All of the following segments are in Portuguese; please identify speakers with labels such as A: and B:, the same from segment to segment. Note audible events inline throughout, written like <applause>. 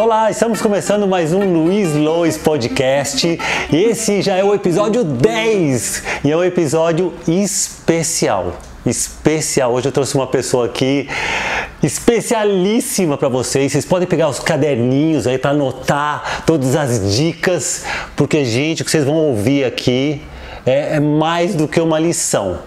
A: Olá, estamos começando mais um Luiz Lois Podcast. Esse já é o episódio 10 e é um episódio especial. Especial. Hoje eu trouxe uma pessoa aqui especialíssima para vocês. Vocês podem pegar os caderninhos aí para anotar todas as dicas, porque gente, o que vocês vão ouvir aqui é, é mais do que uma lição.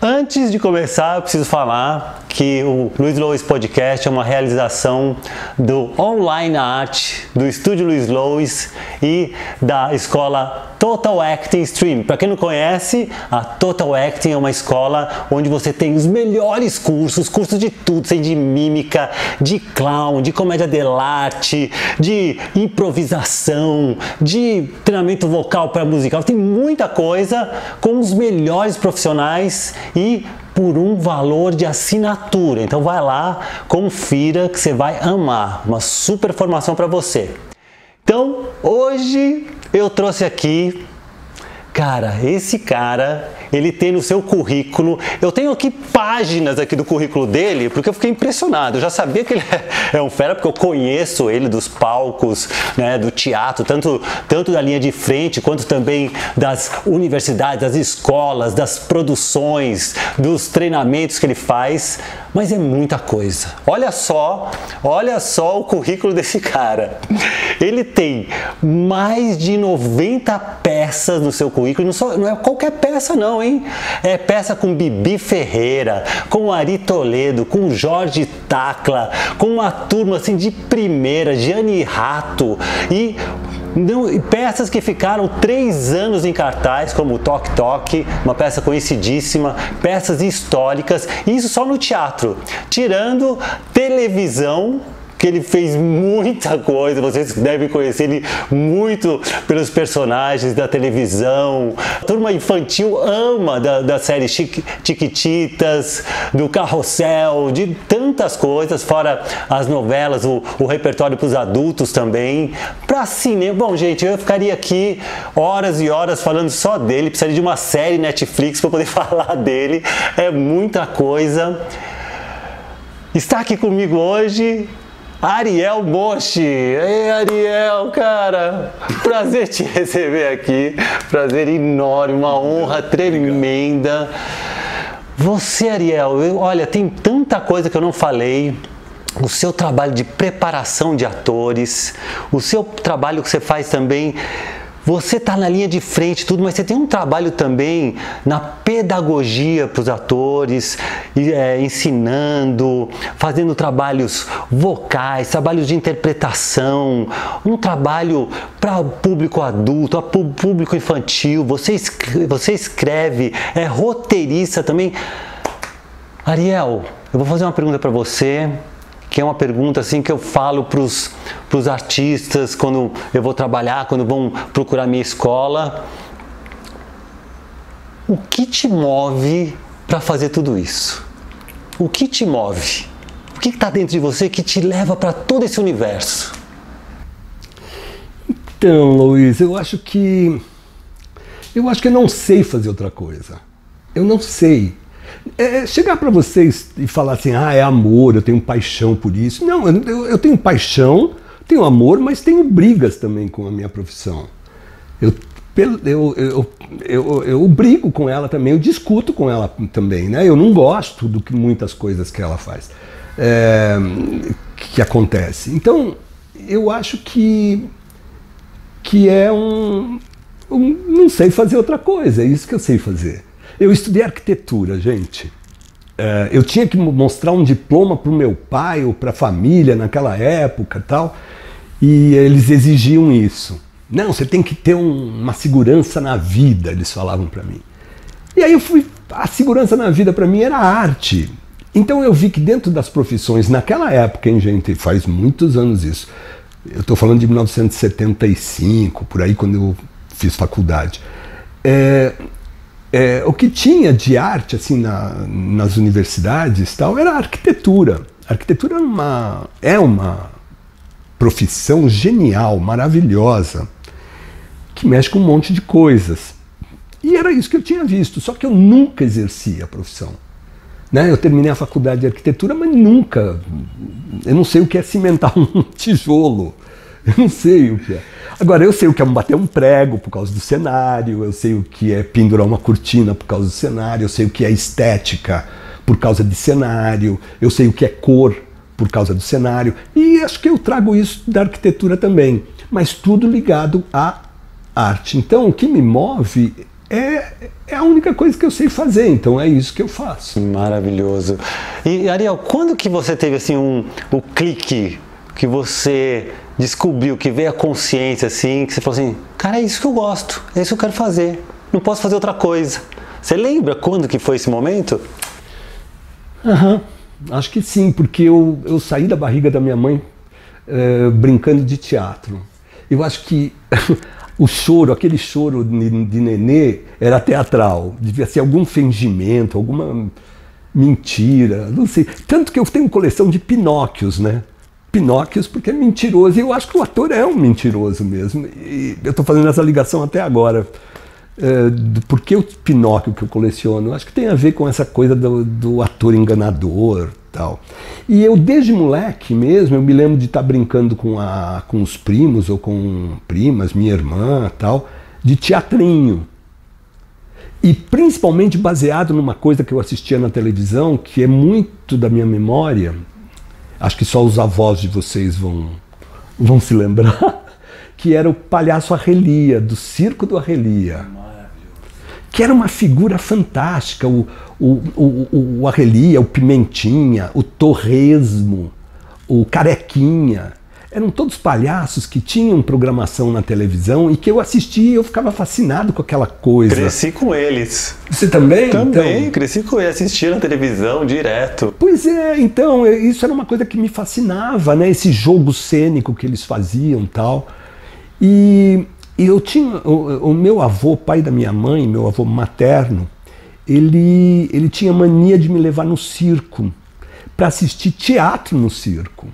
A: Antes de começar, eu preciso falar que o Luiz Lois Podcast é uma realização do Online Art, do Estúdio Luiz Lois e da escola Total Acting Stream. Para quem não conhece, a Total Acting é uma escola onde você tem os melhores cursos, cursos de tudo, de mímica, de clown, de comédia dell'arte, de improvisação, de treinamento vocal para musical, tem muita coisa com os melhores profissionais e por um valor de assinatura. Então vai lá, confira que você vai amar. Uma super formação para você. Então, hoje eu trouxe aqui Cara, esse cara, ele tem no seu currículo, eu tenho aqui páginas aqui do currículo dele, porque eu fiquei impressionado. Eu já sabia que ele <laughs> é um fera, porque eu conheço ele dos palcos, né, do teatro, tanto, tanto da linha de frente, quanto também das universidades, das escolas, das produções, dos treinamentos que ele faz. Mas é muita coisa. Olha só, olha só o currículo desse cara. Ele tem mais de 90 peças no seu currículo. Não, só, não é qualquer peça, não, hein? É peça com Bibi Ferreira, com Ari Toledo, com Jorge Tacla, com uma turma assim de primeira, Gianni Rato e peças que ficaram três anos em cartaz, como Toque Toque, uma peça conhecidíssima, peças históricas, isso só no teatro, tirando televisão que ele fez muita coisa, vocês devem conhecer ele muito pelos personagens da televisão. A turma infantil ama da, da série Chiquititas, do Carrossel, de tantas coisas, fora as novelas, o, o repertório para os adultos também. Para cinema, bom, gente, eu ficaria aqui horas e horas falando só dele, precisaria de uma série Netflix para poder <laughs> falar dele, é muita coisa. Está aqui comigo hoje Ariel Bosch. Ei, Ariel, cara, prazer te receber aqui. Prazer enorme, uma honra tremenda. Você, Ariel, eu, olha, tem tanta coisa que eu não falei. O seu trabalho de preparação de atores, o seu trabalho que você faz também você está na linha de frente, tudo, mas você tem um trabalho também na pedagogia para os atores, é, ensinando, fazendo trabalhos vocais, trabalhos de interpretação, um trabalho para o público adulto, para público infantil. Você escreve, você escreve, é roteirista também. Ariel, eu vou fazer uma pergunta para você que é uma pergunta assim que eu falo para os artistas quando eu vou trabalhar, quando vão procurar minha escola. O que te move para fazer tudo isso? O que te move? O que está dentro de você que te leva para todo esse universo?
B: Então, Luiz, eu acho que eu acho que eu não sei fazer outra coisa. Eu não sei. É, chegar para vocês e falar assim, ah, é amor, eu tenho paixão por isso. Não, eu, eu tenho paixão, tenho amor, mas tenho brigas também com a minha profissão. Eu, eu, eu, eu, eu, brigo com ela também, eu discuto com ela também, né? Eu não gosto do que muitas coisas que ela faz, é, que acontece. Então, eu acho que que é um, um, não sei fazer outra coisa, é isso que eu sei fazer. Eu estudei arquitetura, gente. É, eu tinha que mostrar um diploma para o meu pai ou para a família naquela época tal, e eles exigiam isso. Não, você tem que ter um, uma segurança na vida, eles falavam para mim. E aí eu fui. A segurança na vida para mim era arte. Então eu vi que dentro das profissões, naquela época, hein, gente, faz muitos anos isso. Eu estou falando de 1975, por aí, quando eu fiz faculdade. É, é, o que tinha de arte assim na, nas universidades tal era a arquitetura. A arquitetura é uma, é uma profissão genial, maravilhosa, que mexe com um monte de coisas. E era isso que eu tinha visto, só que eu nunca exerci a profissão. Né? Eu terminei a faculdade de arquitetura, mas nunca. Eu não sei o que é cimentar <laughs> um tijolo. Eu não sei o que é. Agora, eu sei o que é bater um prego por causa do cenário, eu sei o que é pendurar uma cortina por causa do cenário, eu sei o que é estética por causa de cenário, eu sei o que é cor por causa do cenário, e acho que eu trago isso da arquitetura também, mas tudo ligado à arte. Então, o que me move é, é a única coisa que eu sei fazer, então é isso que eu faço.
A: Maravilhoso. E Ariel, quando que você teve assim um o clique que você descobriu, que veio a consciência assim, que você falou assim, cara, é isso que eu gosto, é isso que eu quero fazer, não posso fazer outra coisa. Você lembra quando que foi esse momento?
B: Aham, uhum, acho que sim, porque eu, eu saí da barriga da minha mãe uh, brincando de teatro. Eu acho que <laughs> o choro, aquele choro de nenê, era teatral. Devia ser algum fingimento, alguma mentira, não sei. Tanto que eu tenho coleção de Pinóquios, né? Pinóquios porque é mentiroso. E eu acho que o ator é um mentiroso mesmo. E eu estou fazendo essa ligação até agora. É, do porquê o Pinóquio que eu coleciono? Acho que tem a ver com essa coisa do, do ator enganador tal. E eu, desde moleque mesmo, eu me lembro de estar tá brincando com, a, com os primos ou com primas, minha irmã tal, de teatrinho. E principalmente baseado numa coisa que eu assistia na televisão, que é muito da minha memória, acho que só os avós de vocês vão, vão se lembrar, <laughs> que era o palhaço Arrelia, do Circo do Arrelia. Que era uma figura fantástica, o, o, o, o Arrelia, o Pimentinha, o Torresmo, o Carequinha eram todos palhaços que tinham programação na televisão e que eu assistia e eu ficava fascinado com aquela coisa.
A: Cresci com eles.
B: Você também?
A: Também, então... cresci com eles, assistia na televisão direto.
B: Pois é, então, isso era uma coisa que me fascinava, né? Esse jogo cênico que eles faziam tal. E, e eu tinha. O, o meu avô, pai da minha mãe, meu avô materno, ele, ele tinha mania de me levar no circo para assistir teatro no circo.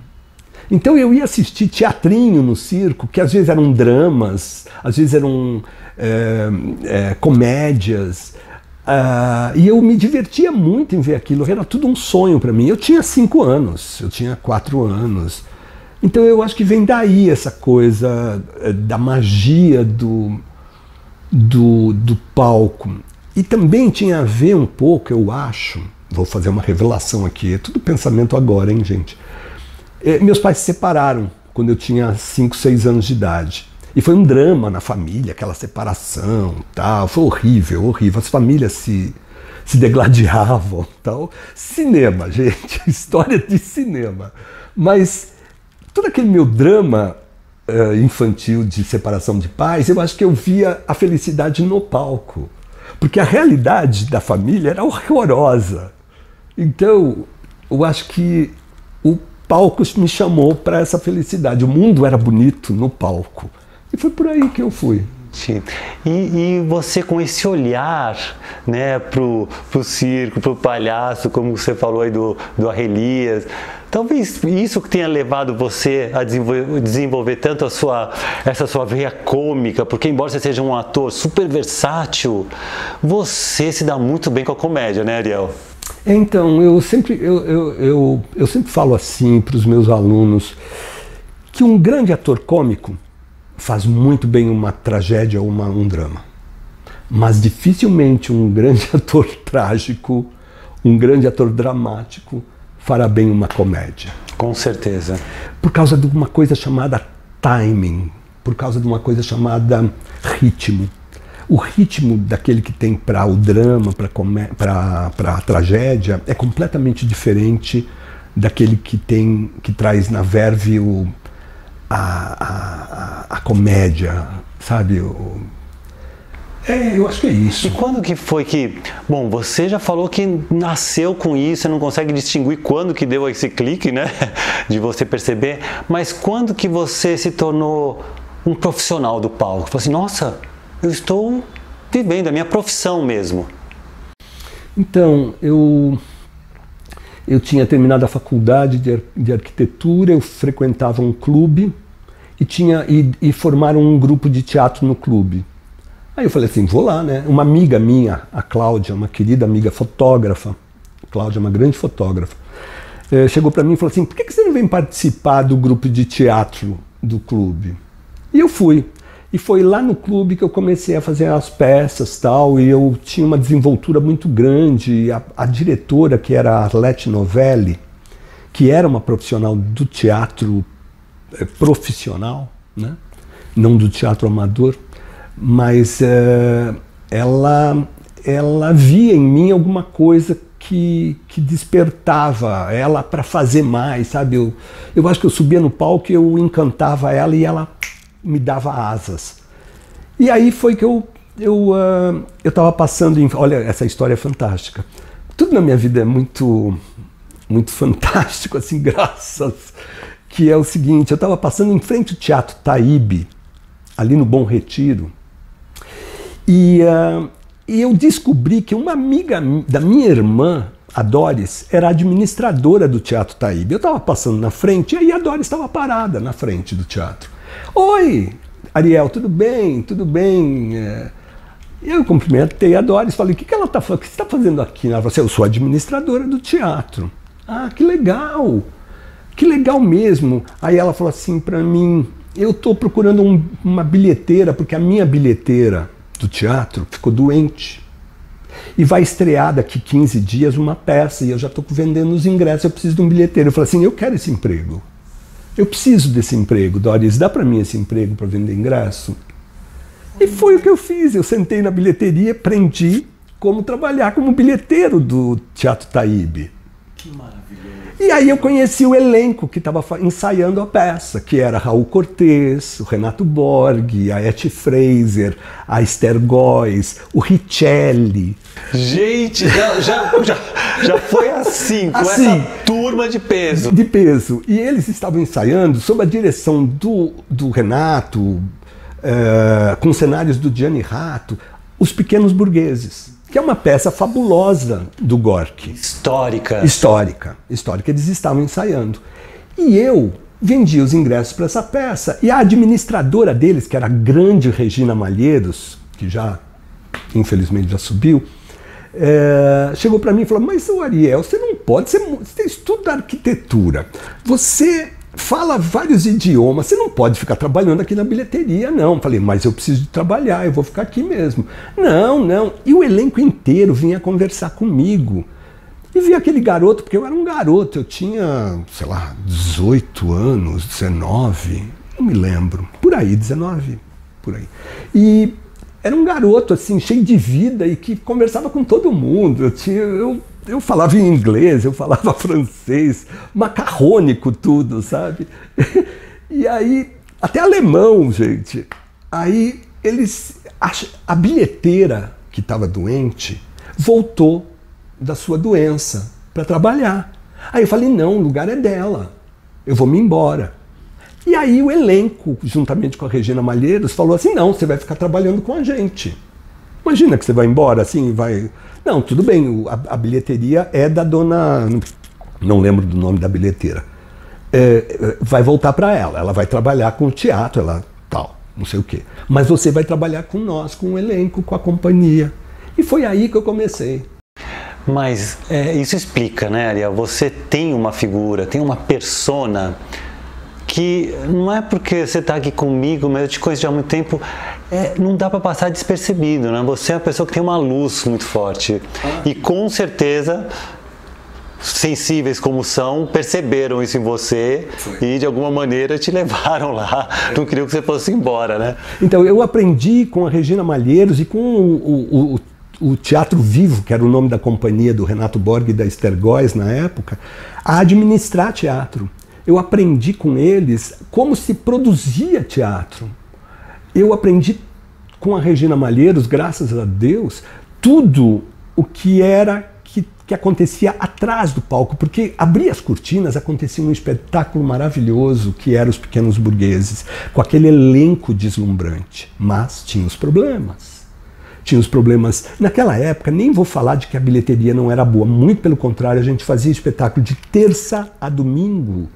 B: Então eu ia assistir teatrinho no circo, que às vezes eram dramas, às vezes eram é, é, comédias. Uh, e eu me divertia muito em ver aquilo, era tudo um sonho para mim. Eu tinha cinco anos, eu tinha quatro anos. Então eu acho que vem daí essa coisa é, da magia do, do, do palco. E também tinha a ver um pouco, eu acho, vou fazer uma revelação aqui, é tudo pensamento agora, hein, gente? É, meus pais se separaram quando eu tinha 5, 6 anos de idade. E foi um drama na família, aquela separação, tal. Foi horrível, horrível. As famílias se, se degladiavam, <laughs> tal. Cinema, gente, <laughs> história de cinema. Mas todo aquele meu drama uh, infantil de separação de pais, eu acho que eu via a felicidade no palco. Porque a realidade da família era horrorosa. Então, eu acho que o palco me chamou para essa felicidade. O mundo era bonito no palco. E foi por aí que eu fui.
A: E, e, você com esse olhar né, pro, pro circo, pro palhaço, como você falou aí do, do Arrelias, talvez isso que tenha levado você a desenvolver, desenvolver tanto a sua, essa sua veia cômica, porque embora você seja um ator super versátil, você se dá muito bem com a comédia, né, Ariel?
B: Então, eu sempre, eu, eu, eu, eu sempre falo assim para os meus alunos que um grande ator cômico faz muito bem uma tragédia ou uma, um drama. Mas dificilmente um grande <laughs> ator trágico, um grande ator dramático fará bem uma comédia.
A: Com certeza.
B: Por causa de uma coisa chamada timing, por causa de uma coisa chamada ritmo o ritmo daquele que tem para o drama, para a tragédia, é completamente diferente daquele que tem que traz na verve o, a, a, a comédia, sabe? O, é, eu acho que é isso.
A: E quando que foi que, bom, você já falou que nasceu com isso, você não consegue distinguir quando que deu esse clique, né, <laughs> de você perceber, mas quando que você se tornou um profissional do palco? Falou assim, nossa, eu estou vivendo a minha profissão mesmo.
B: Então, eu eu tinha terminado a faculdade de, de arquitetura, eu frequentava um clube e tinha e, e formaram um grupo de teatro no clube. Aí eu falei assim, vou lá, né? Uma amiga minha, a Cláudia, uma querida amiga fotógrafa, Cláudia é uma grande fotógrafa, é, chegou para mim e falou assim: por que, que você não vem participar do grupo de teatro do clube? E eu fui. E foi lá no clube que eu comecei a fazer as peças tal, e eu tinha uma desenvoltura muito grande. A, a diretora, que era a Arlete Novelli, que era uma profissional do teatro é, profissional, né? não do teatro amador, mas é, ela, ela via em mim alguma coisa que, que despertava ela para fazer mais, sabe? Eu, eu acho que eu subia no palco eu encantava ela e ela me dava asas. E aí foi que eu eu uh, eu estava passando em, olha essa história é fantástica. Tudo na minha vida é muito muito <laughs> fantástico assim, graças que é o seguinte, eu estava passando em frente ao Teatro Taíbe, ali no Bom Retiro, e uh, e eu descobri que uma amiga da minha irmã, a Doris, era administradora do Teatro Taíbe. Eu estava passando na frente e aí a Doris estava parada na frente do teatro. Oi, Ariel, tudo bem? Tudo bem? É... Eu cumprimentei a Doris, falei, o que, que ela está fazendo? O que você está fazendo aqui? Ela falou assim, eu sou administradora do teatro. Ah, que legal! Que legal mesmo! Aí ela falou assim para mim, eu estou procurando um, uma bilheteira, porque a minha bilheteira do teatro ficou doente. E vai estrear daqui 15 dias uma peça e eu já estou vendendo os ingressos, eu preciso de um bilheteiro. Eu falei assim, eu quero esse emprego. Eu preciso desse emprego, Doris, dá para mim esse emprego para vender ingresso? E foi o que eu fiz. Eu sentei na bilheteria, aprendi como trabalhar como bilheteiro do Teatro Taíbe. Que maravilhoso. E aí eu conheci o elenco que estava ensaiando a peça, que era Raul Cortez, o Renato Borg, a Etty Fraser, a Esther Góes, o Richelli.
A: Gente, já, já, já, já foi assim, com assim, essa turma de peso.
B: De peso. E eles estavam ensaiando sob a direção do, do Renato, é, com cenários do Gianni Rato, Os Pequenos Burgueses que é uma peça fabulosa do Gorky.
A: Histórica.
B: Histórica. Histórica. Eles estavam ensaiando. E eu vendi os ingressos para essa peça. E a administradora deles, que era a grande Regina Malheiros, que já, infelizmente, já subiu, é, chegou para mim e falou: Mas, o Ariel, você não pode, você, você estuda arquitetura. Você fala vários idiomas, você não pode ficar trabalhando aqui na bilheteria, não. Falei, mas eu preciso de trabalhar, eu vou ficar aqui mesmo. Não, não. E o elenco inteiro vinha conversar comigo. E vi aquele garoto, porque eu era um garoto, eu tinha, sei lá, 18 anos, 19, não me lembro, por aí, 19, por aí. E era um garoto, assim, cheio de vida e que conversava com todo mundo. Eu tinha. Eu, eu falava em inglês, eu falava <laughs> francês, macarrônico tudo, sabe? <laughs> E aí, até alemão, gente. Aí eles. A, a bilheteira que estava doente voltou da sua doença para trabalhar. Aí eu falei: não, o lugar é dela, eu vou me embora. E aí o elenco, juntamente com a Regina Malheiros, falou assim: não, você vai ficar trabalhando com a gente. Imagina que você vai embora assim, vai não, tudo bem, a, a bilheteria é da dona. Não lembro do nome da bilheteira. É, é vai voltar para ela, ela vai trabalhar com o teatro, ela tal, não sei o quê. Mas você vai trabalhar com nós, com o elenco, com a companhia. E foi aí que eu comecei.
A: Mas é, isso explica, né, Ariel? Você tem uma figura, tem uma persona que não é porque você está aqui comigo, mas eu te conheço já há muito tempo, é, não dá para passar despercebido, né? Você é uma pessoa que tem uma luz muito forte e com certeza sensíveis como são, perceberam isso em você Foi. e de alguma maneira te <laughs> levaram lá. Não queriam que você fosse embora, né?
B: Então, eu aprendi com a Regina Malheiros e com o, o, o Teatro Vivo, que era o nome da companhia do Renato Borg e da Esther Góes na época, a administrar teatro eu aprendi com eles como se produzia teatro. Eu aprendi com a Regina Malheiros, graças a Deus, tudo o que era que, que acontecia atrás do palco, porque abria as cortinas acontecia um espetáculo maravilhoso que era Os Pequenos Burgueses, com aquele elenco deslumbrante, mas tinha os problemas. Tinha os problemas. Naquela época, nem vou falar de que a bilheteria não era boa, muito pelo contrário, a gente fazia espetáculo de terça a domingo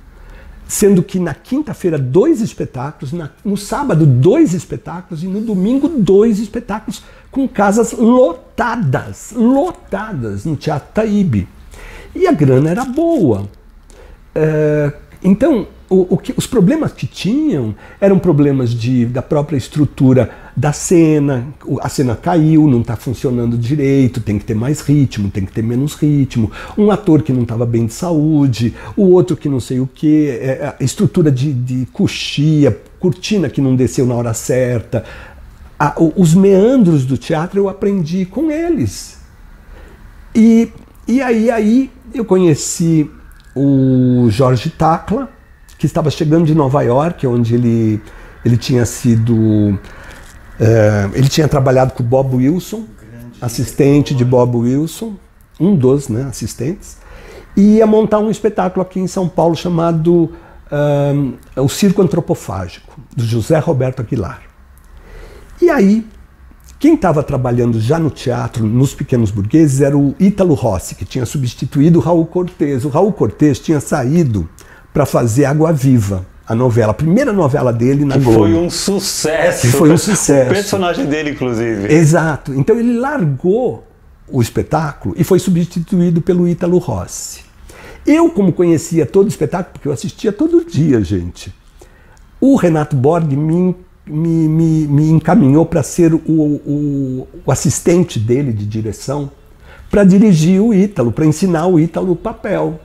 B: sendo que na quinta-feira dois espetáculos, na, no sábado dois espetáculos e no domingo dois espetáculos com casas lotadas, lotadas no Teatro Taíbe. E a grana era boa. É, então, o, o que, os problemas que tinham eram problemas de, da própria estrutura da cena. A cena caiu, não está funcionando direito, tem que ter mais ritmo, tem que ter menos ritmo. Um ator que não estava bem de saúde, o outro que não sei o que, é, a estrutura de, de coxia, cortina que não desceu na hora certa. A, os meandros do teatro eu aprendi com eles. E, e aí, aí eu conheci o Jorge Tacla, que estava chegando de Nova York, onde ele, ele tinha sido. É, ele tinha trabalhado com Bob Wilson, assistente de Bob Wilson, um dos né, assistentes, e ia montar um espetáculo aqui em São Paulo chamado um, O Circo Antropofágico, do José Roberto Aguilar. E aí, quem estava trabalhando já no teatro, nos Pequenos Burgueses, era o Ítalo Rossi, que tinha substituído o Raul Cortez. O Raul Cortez tinha saído para fazer Água Viva, a novela, a primeira novela dele na
A: que
B: Globo.
A: Foi um sucesso.
B: Que foi um <laughs> sucesso.
A: O personagem dele, inclusive.
B: Exato. Então ele largou o espetáculo e foi substituído pelo Ítalo Rossi. Eu, como conhecia todo o espetáculo, porque eu assistia todo dia, gente, o Renato Borg me, me, me, me encaminhou para ser o, o, o assistente dele de direção, para dirigir o Ítalo, para ensinar o Ítalo o papel.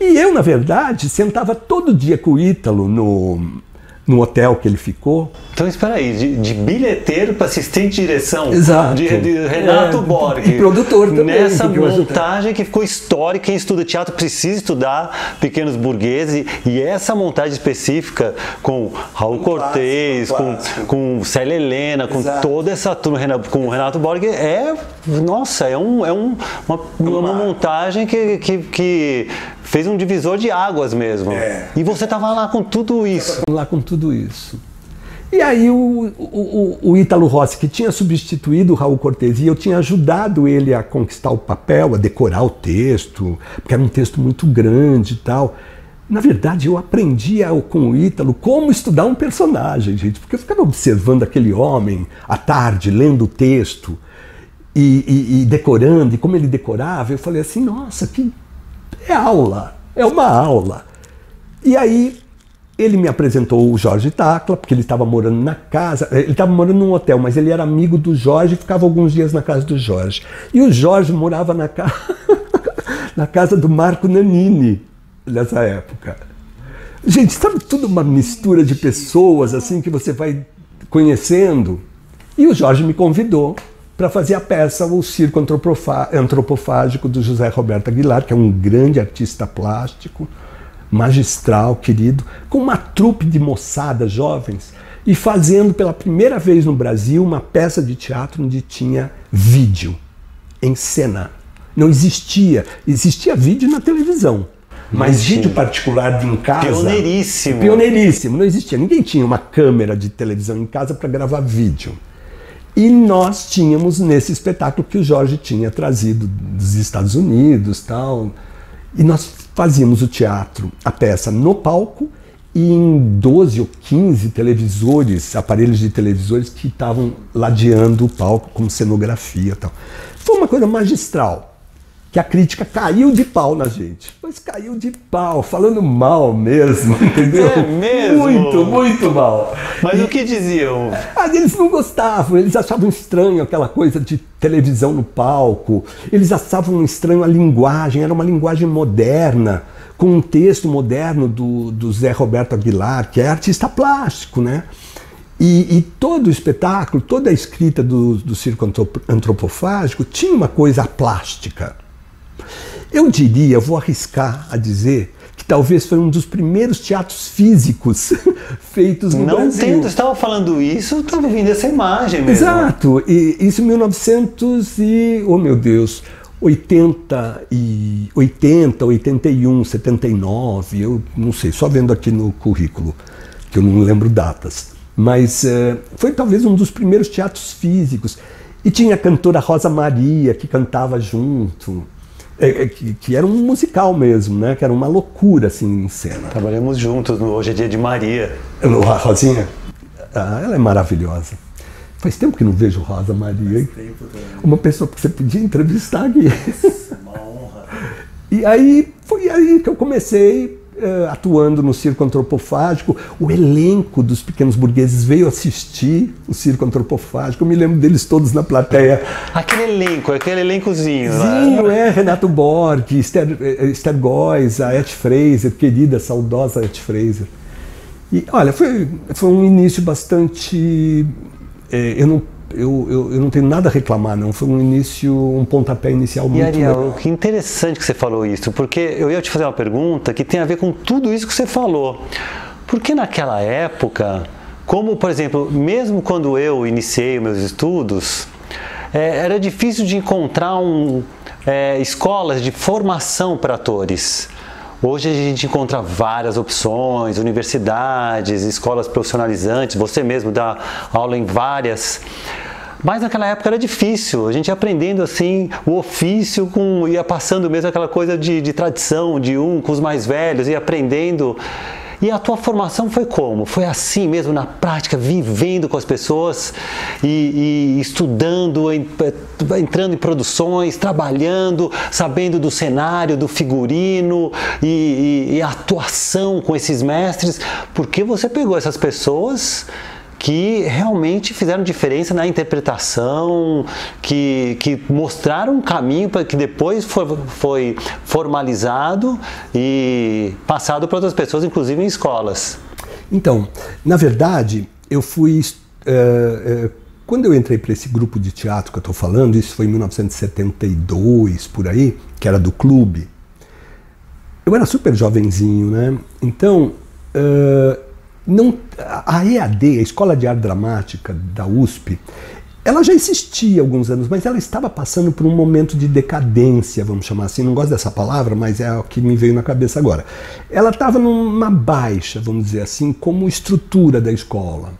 B: E eu, na verdade, sentava todo dia com o Ítalo no, no hotel que ele ficou.
A: Então, espera aí, de, de bilheteiro para assistente de direção.
B: Exato.
A: De, de Renato
B: É,
A: Borg.
B: e produtor também,
A: Nessa
B: eu-
A: montagem que ficou histórica, quem estuda teatro precisa estudar Pequenos Burgueses. E essa montagem específica com Raul Cortez,
B: clássico,
A: com, com Célia Helena, com
B: Exato.
A: toda essa turma, com o Renato Borg, é, nossa, é, um, é um, uma, uma montagem que, que, que fez um divisor de águas mesmo.
B: É.
A: E você tava lá com tudo isso.
B: lá com tudo isso. E aí o, o, o- Ítalo Rossi, que tinha substituído o Raul Cortez, e eu tinha ajudado ele a conquistar o papel, a decorar o texto, porque era um texto muito grande e tal. Na verdade, eu aprendi com o Ítalo como estudar um personagem, gente, porque eu ficava observando aquele homem à tarde, lendo o texto e, e- e decorando, e como ele decorava, eu falei assim, nossa, que é aula, é uma aula. E aí ele me apresentou o Jorge Tacla, porque ele estava morando na casa, ele estava morando num hotel, mas ele era amigo do Jorge e ficava alguns dias na casa do Jorge. E o Jorge morava na, ca... <laughs> na casa do Marco Nanini nessa época. Gente, sabe tudo uma mistura de pessoas assim que você vai conhecendo? E o Jorge me convidou para fazer a peça O Circo Antropofágico do José Roberto Aguilar, que é um grande artista plástico, magistral, querido, com uma trupe de moçadas jovens e fazendo pela primeira vez no Brasil uma peça de teatro onde tinha vídeo em cena. Não existia. Existia vídeo na televisão. Mas vídeo particular de em casa.
A: Pioneiríssimo.
B: Pioneiríssimo. Não existia. Ninguém tinha uma câmera de televisão em casa para gravar vídeo. E nós tínhamos nesse espetáculo que o Jorge tinha trazido dos Estados Unidos tal. E nós fazíamos o teatro, a peça no palco e em 12 ou 15 televisores, aparelhos de televisores que estavam ladeando o palco como cenografia tal. Foi uma coisa magistral que a crítica caiu de pau na gente. Mas caiu de pau, falando mal mesmo, <laughs> entendeu?
A: É mesmo?
B: Muito, muito mal.
A: Mas o que diziam?
B: Eles não gostavam, eles achavam estranho aquela coisa de televisão no palco, eles achavam estranho a linguagem, era uma linguagem moderna, com um texto moderno do, do Zé Roberto Aguilar, que é artista plástico, né? E, e todo o espetáculo, toda a escrita do, do circo antropo- antropofágico tinha uma coisa plástica. Eu diria, vou arriscar a dizer, que talvez foi um dos primeiros teatros físicos <laughs> feitos no
A: Não
B: Brasil.
A: tendo, estava falando isso, estava vindo essa imagem mesmo.
B: Exato, e isso em 1900 e, oh meu Deus, 80 e 80, 81, 79, eu não sei, só vendo aqui no currículo, que eu não lembro datas. Mas eh, foi talvez um dos primeiros teatros físicos. E tinha a cantora Rosa Maria, que cantava junto, eh, eh, que, que era um musical mesmo, né? Que era uma loucura assim em cena.
A: Trabalhamos juntos no Hoje é Dia de Maria.
B: A Rosinha, ah, ela é maravilhosa. Faz tempo que não vejo Rosa Maria. hein? Uma pessoa que você podia entrevistar aqui.
A: Uma honra.
B: E aí foi aí que eu comecei uh, atuando no circo antropofágico. O elenco dos pequenos burgueses veio assistir o circo antropofágico. Eu me lembro deles todos na plateia.
A: Aquele elenco, aquele elencozinho.
B: Zinho, né? é, Renato Borg, Esther, eh, Esther Góes, a Et Fraser, querida, saudosa Et Fraser. E olha, foi, foi um início bastante. É, eu não eu, eu, eu, não tenho nada a reclamar, não. Foi um início, um pontapé inicial muito
A: e Ariel,
B: legal.
A: que interessante que você falou isso, porque eu ia te fazer uma pergunta que tem a ver com tudo isso que você falou. Porque naquela época, como por exemplo, mesmo quando eu iniciei meus estudos, é, era difícil de encontrar um, é, escolas de formação para atores. Hoje a gente encontra várias opções, universidades, escolas profissionalizantes, você mesmo dá aula em várias. Mas naquela época era difícil, a gente ia aprendendo assim o ofício, com, ia passando mesmo aquela coisa de, de tradição, de um com os mais velhos, ia aprendendo. E a tua formação foi como? Foi assim mesmo, na prática, vivendo com as pessoas e, e estudando, entrando em produções, trabalhando, sabendo do cenário, do figurino e, e, e atuação com esses mestres, porque você pegou essas pessoas que realmente fizeram diferença na interpretação, que, que mostraram um caminho para que depois foi, formalizado e passado para outras pessoas, inclusive em escolas.
B: Então, na verdade, eu fui. Uh, uh, quando eu entrei para esse grupo de teatro que eu estou falando, isso foi em 1972, por aí, que era do clube, eu era super jovenzinho, né? Então, não, a EAD, a Escola de Arte Dramática da USP, ela já existia há alguns anos, mas ela estava passando por um momento de decadência, vamos chamar assim. Não gosto dessa palavra, mas é o que me veio na cabeça agora. Ela estava numa baixa, vamos dizer assim, como estrutura da escola.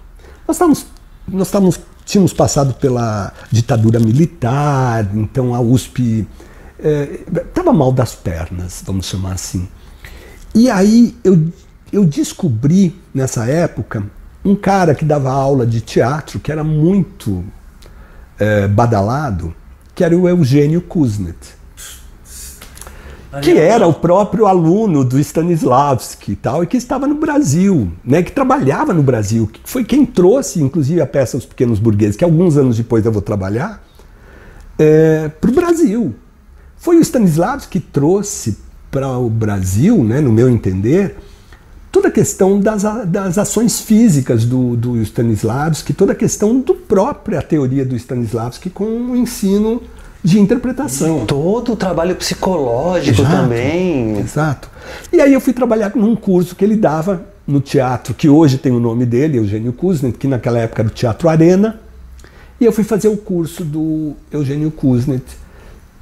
B: Nós estávamos, nós estávamos, tínhamos passado pela ditadura militar, então a USP estava é, mal das pernas, vamos chamar assim. E aí eu eu descobri nessa época um cara que dava aula de teatro que era muito é, badalado, que era o Eugênio Kuznet. Que era o próprio aluno do Stanislavski e tal, e que estava no Brasil, né, que trabalhava no Brasil, que foi quem trouxe, inclusive, a peça Os Pequenos Burgueses, que alguns anos depois eu vou trabalhar, é, para o Brasil. Foi o Stanislavski que trouxe para o Brasil, né, no meu entender, toda a questão das, das ações físicas do, do Stanislavski, toda a questão do própria teoria do Stanislavski com o ensino de interpretação.
A: E todo o trabalho psicológico exato, também.
B: Exato. E aí eu fui trabalhar num curso que ele dava no teatro, que hoje tem o nome dele, Eugênio Kuznet, que naquela época era o Teatro Arena. E eu fui fazer o curso do Eugênio Kuznet.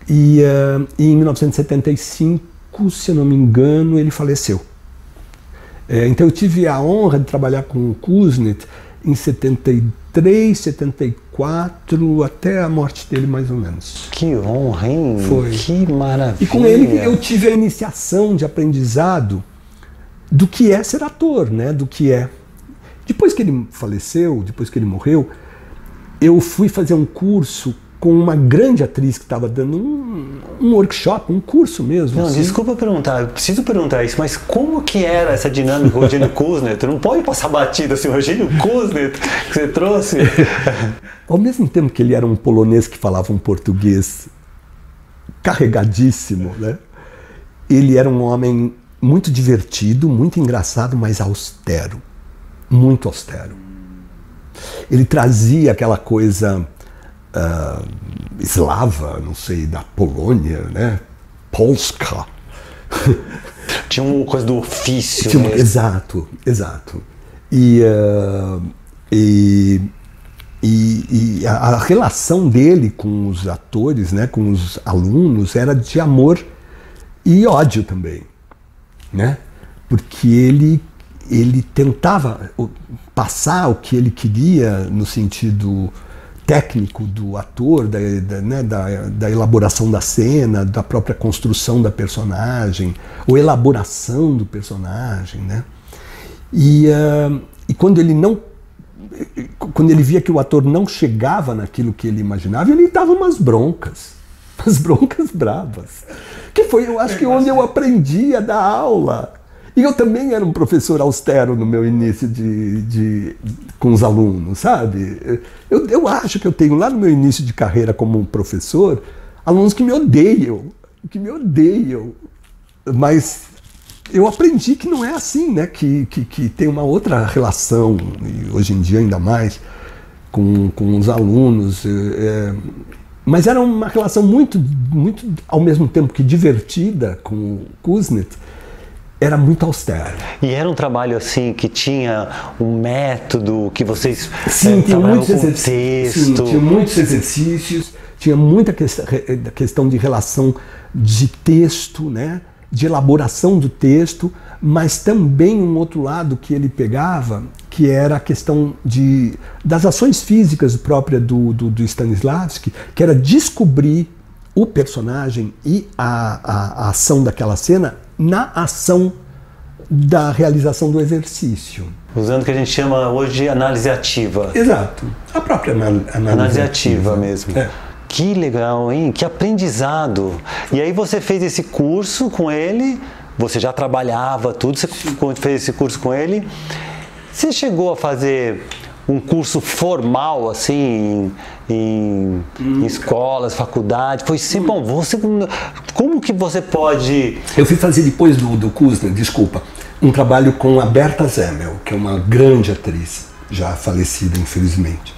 B: E, uh, e em 1975, se eu não me engano, ele faleceu. É, então eu tive a honra de trabalhar com o Kuznet em 73, 74, até a morte dele mais ou menos.
A: Que honra, hein?
B: Foi.
A: Que maravilha.
B: E com ele eu tive a iniciação de aprendizado do que é ser ator, né? Do que é. Depois que ele faleceu, depois que ele morreu, eu fui fazer um curso com uma grande atriz que estava dando um, um, workshop, um curso mesmo.
A: Não, assim. desculpa perguntar, eu preciso perguntar isso, mas como que era essa dinâmica Rogênio <laughs> Kuznet? Não pode passar batido assim, Rogênio Kuznet que você trouxe? <laughs>
B: Ao mesmo tempo que ele era um polonês que falava um português carregadíssimo, né? Ele era um homem muito divertido, muito engraçado, mas austero, muito austero. Ele trazia aquela coisa uh, eslava, não sei, da Polônia, né? Polska. <laughs>
A: Tinha uma coisa do ofício.
B: Tinha, né? Exato, exato. E, uh, e, e, e a, a, relação dele com os atores, né, com os alunos, era de amor e ódio também, né? Porque ele ele tentava passar o que ele queria no sentido técnico do ator, da, da, né, da, da, elaboração da cena, da própria construção da personagem, ou elaboração do personagem, né? E, uh, e quando ele não quando ele via que o ator não chegava naquilo que ele imaginava, ele dava umas broncas, <laughs> umas broncas bravas. Que foi, eu acho que onde eu aprendi a dar aula. E eu também era um professor austero no meu início de, de com os alunos, sabe? Eu, eu acho que eu tenho lá no meu início de carreira como professor alunos que me odeiam, que me odeiam. Mas eu aprendi que não é assim, né? Que, que, que tem uma outra relação, e hoje em dia ainda mais, com, com os alunos. É, mas era uma relação muito, muito, ao mesmo tempo que divertida com o Kuznets, era muito austera.
A: E era um trabalho assim que tinha um método que vocês
B: sim, é, tinha muitos exercícios, sim, tinha muitos exercícios, tinha muita questão de relação de texto, né? de elaboração do texto, mas também um outro lado que ele pegava, que era a questão de, das ações físicas próprias do, do, do Stanislavski, que era descobrir o personagem e a, a, a ação daquela cena na ação da realização do exercício.
A: Usando o que a gente chama hoje de análise ativa.
B: Exato. A própria análise,
A: análise ativa, ativa mesmo. É. Que legal, hein? Que aprendizado. E aí você fez esse curso com ele, você já trabalhava tudo, você fez esse curso com ele. Você chegou a fazer um curso formal, assim, em, em, em escolas, faculdades? Foi sempre bom. Você, como que você pode.
B: Eu fui fazer depois do, do curso, desculpa, um trabalho com a Berta Zemmel, que é uma grande atriz, já falecida, infelizmente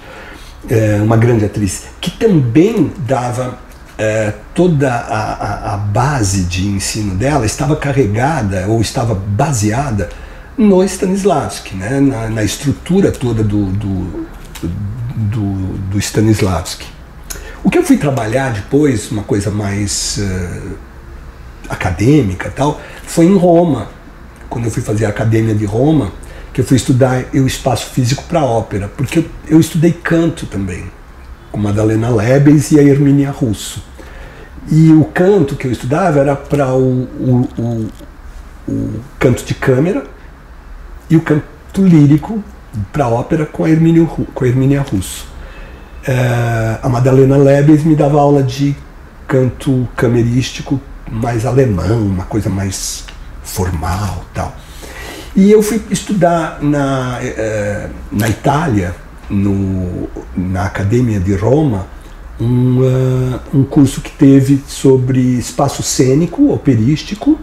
B: é, uma grande atriz, que também dava é, toda a, a, a, base de ensino dela estava carregada ou estava baseada no Stanislavski, né? na, na estrutura toda do, do, do, do, Stanislavski. O que eu fui trabalhar depois, uma coisa mais uh, acadêmica tal, foi em Roma. Quando eu fui fazer a Academia de Roma, que eu fui estudar o espaço físico para ópera, porque eu, eu, estudei canto também, com Madalena Lebes e a Hermínia Russo. E o canto que eu estudava era para o, o, o, o, canto de câmera e o canto lírico para ópera com a Hermínia, com a Hermínia Russo. É, a Madalena Lebes me dava aula de canto camerístico mais alemão, uma coisa mais formal tal. E eu fui estudar na, eh, na Itália, no, na Academia de Roma, um, uh, um curso que teve sobre espaço cênico, operístico,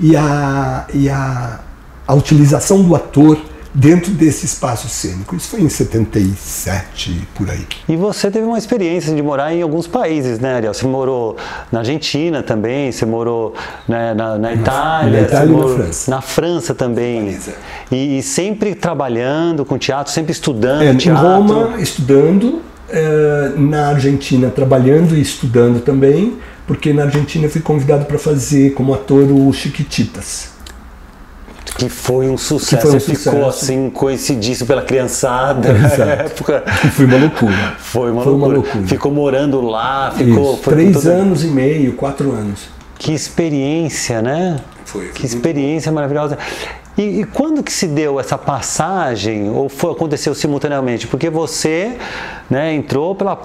B: e a, e a, a utilização do ator dentro desse espaço cênico. Isso foi em 77, por aí.
A: E você teve uma experiência de morar em alguns países, né, Ariel? Você morou na Argentina também, você morou né, na, na, Itália,
B: na Itália na França.
A: Na França também. E, e, sempre trabalhando com teatro, sempre estudando é,
B: teatro. Em Roma, estudando. É, na Argentina, trabalhando e estudando também, porque na Argentina eu fui convidado para fazer como ator o Chiquititas
A: que foi um sucesso. Foi um sucesso. Ficou assim, coincidíssimo pela criançada
B: Exato. <laughs> na época. Foi uma loucura.
A: Foi uma, foi loucura. uma loucura. Ficou morando lá, ficou.
B: Três anos e meio, quatro anos.
A: Que experiência, né?
B: Foi.
A: Que experiência maravilhosa. E, e, quando que se deu essa passagem, ou foi, aconteceu simultaneamente? Porque você né, entrou pela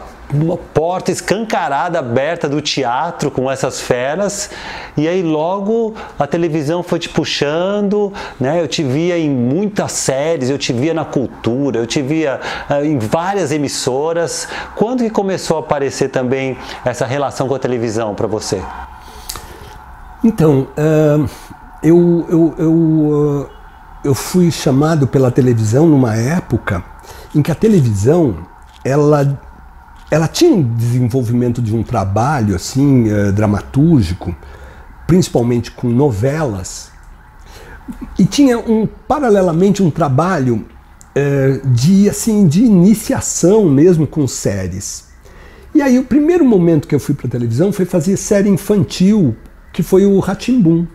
A: porta escancarada, aberta do teatro com essas feras, e aí logo a televisão foi te puxando, né? Eu te via em muitas séries, eu te via na cultura, eu te via uh, em várias emissoras. Quando que começou a aparecer também essa relação com a televisão para você?
B: Então, uh, eu, eu, eu, uh, eu fui chamado pela televisão numa época em que a televisão ela ela tinha um desenvolvimento de um trabalho assim uh, dramatúrgico, principalmente com novelas, e tinha um paralelamente um trabalho uh, de assim de iniciação mesmo com séries. E aí o primeiro momento que eu fui para televisão foi fazer série infantil, que foi o Ratimbum.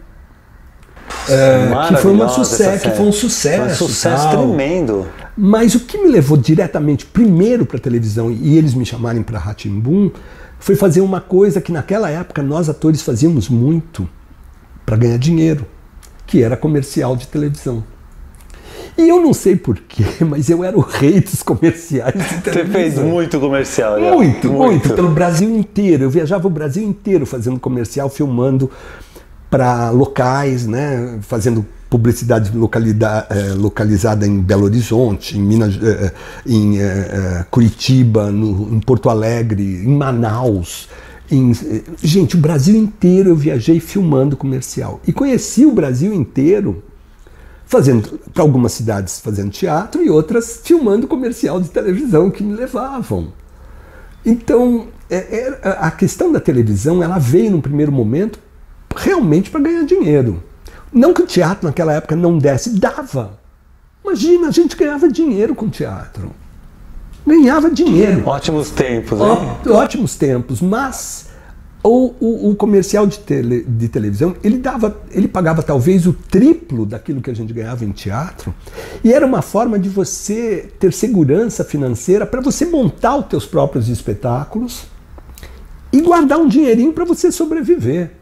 A: É,
B: que foi uma sucesso, que foi um sucesso. Foi
A: um sucesso tal. tremendo.
B: Mas o que me levou diretamente primeiro para a televisão e eles me chamarem para Ratimbum foi fazer uma coisa que naquela época nós atores fazíamos muito para ganhar dinheiro, que era comercial de televisão. E eu não sei porquê, <laughs> mas eu era o rei dos comerciais. <laughs>
A: Você fez muito comercial,
B: né? Muito, muito, muito, pelo Brasil inteiro. Eu viajava o Brasil inteiro fazendo comercial, filmando para locais, né? Fazendo publicidade eh, localizada em Belo Horizonte, em Minas, eh, eh, em Curitiba, no, em Porto Alegre, em Manaus. Em, gente, o Brasil inteiro eu viajei filmando comercial e conheci o Brasil inteiro fazendo para algumas cidades fazendo teatro e outras filmando comercial de televisão que me levavam. Então, é, é, a questão da televisão ela veio num primeiro momento realmente para ganhar dinheiro. Não que o teatro naquela época não desse, dava. Imagina, a gente ganhava dinheiro com teatro. Ganhava dinheiro.
A: Ótimos tempos,
B: Ó, Ótimos tempos, mas o, o, o comercial de, tele, de televisão, ele, dava, ele pagava talvez o triplo daquilo que a gente ganhava em teatro, e era uma forma de você ter segurança financeira para você montar os teus próprios espetáculos e guardar um dinheirinho para você sobreviver.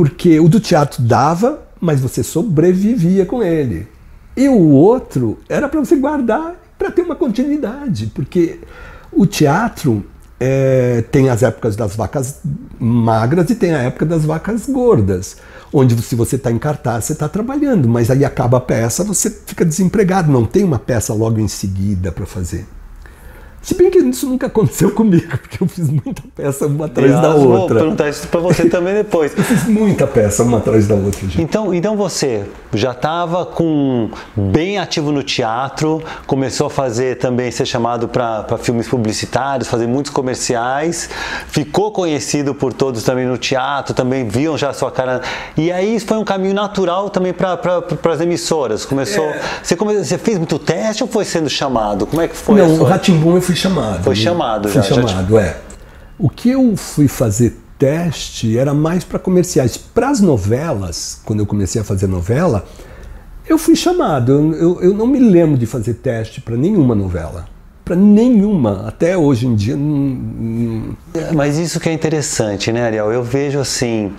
B: Porque o do teatro dava, mas você sobrevivia com ele. E o outro era para você guardar para ter uma continuidade, porque o teatro é, tem as épocas das vacas magras e tem a época das vacas gordas, onde se você está em cartaz, você está trabalhando, mas aí acaba a peça, você fica desempregado, não tem uma peça logo em seguida para fazer. Se bem que isso nunca aconteceu <laughs> comigo, porque eu fiz muita peça uma atrás da outra. Vou
A: perguntar isso para você também depois. <laughs>
B: eu fiz muita peça uma atrás da outra.
A: Gente. Então, então você já estava com bem ativo no teatro, começou a fazer também ser chamado para filmes publicitários, fazer muitos comerciais, ficou conhecido por todos também no teatro, também viam já a sua cara. E aí foi um caminho natural também para pra, as emissoras. Começou. É... Você, come, você fez muito teste ou foi sendo chamado? Como é que foi?
B: Não, o Ratimbum eu fui chamado.
A: Foi chamado
B: já.
A: Fui
B: chamado, já te... é. O que eu fui fazer teste era mais para comerciais. Para as novelas, quando eu comecei a fazer novela, eu fui chamado. Eu, eu, eu não me lembro de fazer teste para nenhuma novela. Para nenhuma. Até hoje em dia.
A: Mas isso que é interessante, né, Ariel? Eu vejo assim.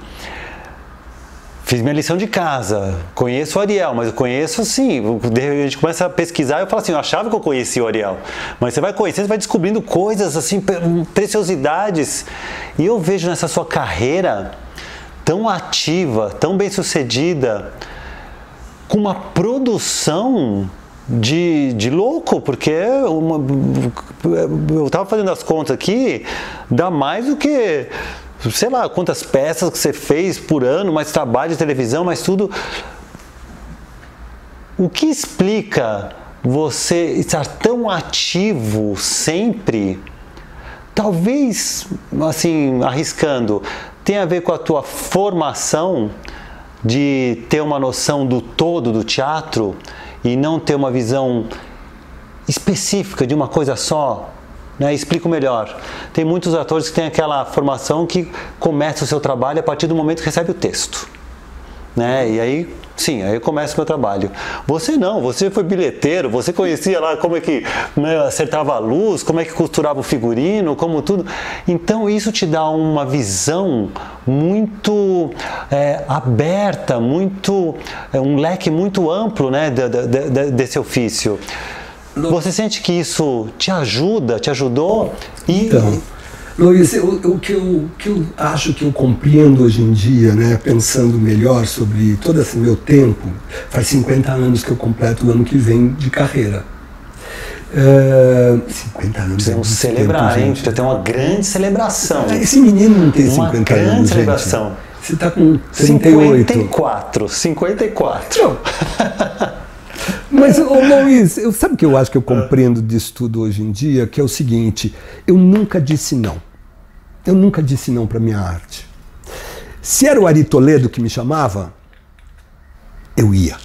A: Fiz minha lição de casa, conheço o Ariel, mas eu conheço assim. A gente começa a pesquisar e eu falo assim: eu achava que eu conhecia o Ariel. Mas você vai conhecendo, você vai descobrindo coisas assim, preciosidades. E eu vejo nessa sua carreira tão ativa, tão bem sucedida, com uma produção de, de louco, porque uma, eu estava fazendo as contas aqui, dá mais do que sei lá quantas peças que você fez por ano, mais trabalho de televisão, mais tudo. O que explica você estar tão ativo sempre? Talvez, assim, arriscando, tenha a ver com a tua formação de ter uma noção do todo do teatro e não ter uma visão específica de uma coisa só, né? Explico melhor. Tem muitos atores que têm aquela formação que começa o seu trabalho a partir do momento que recebe o texto. Né? E aí, sim, aí começa o meu trabalho. Você não, você foi bilheteiro, você conhecia lá como é que né, acertava a luz, como é que costurava o figurino, como tudo. Então isso te dá uma visão muito é, aberta, muito é, um leque muito amplo né, de, de, de, desse ofício. Você sente que isso te ajuda, te ajudou?
B: E... Então, Luiz, o, o, que eu, que eu acho que eu compreendo hoje em dia, né, pensando melhor sobre todo esse meu tempo, faz 50 anos que eu completo o ano que vem de carreira.
A: Uh, 50 anos. Precisamos é celebrar, tempo, hein? Precisa ter uma grande celebração.
B: Esse menino não tem
A: uma
B: 50 anos.
A: Uma grande celebração. Gente.
B: Você está com 38.
A: 54. 54. Não. <laughs>
B: Mas, ô <laughs> Luiz, eu, sabe o que eu acho que eu compreendo disso tudo hoje em dia? Que é o seguinte: eu nunca disse não. Eu nunca disse não para minha arte. Se era o Ari Toledo que me chamava, eu ia.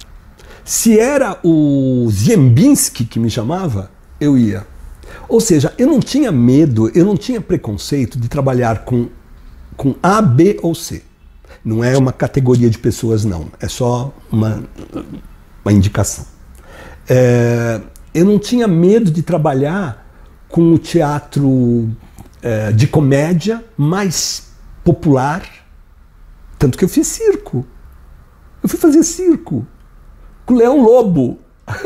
B: Se era o Ziembinski que me chamava, eu ia. Ou seja, eu não tinha medo, eu não tinha preconceito de trabalhar com, com A, B ou C. Não é uma categoria de pessoas, não. É só uma, uma indicação. É, eu não tinha medo de trabalhar com o teatro é, de comédia mais popular. Tanto que eu fiz circo. Eu fui fazer circo com o Leão Lobo. <laughs>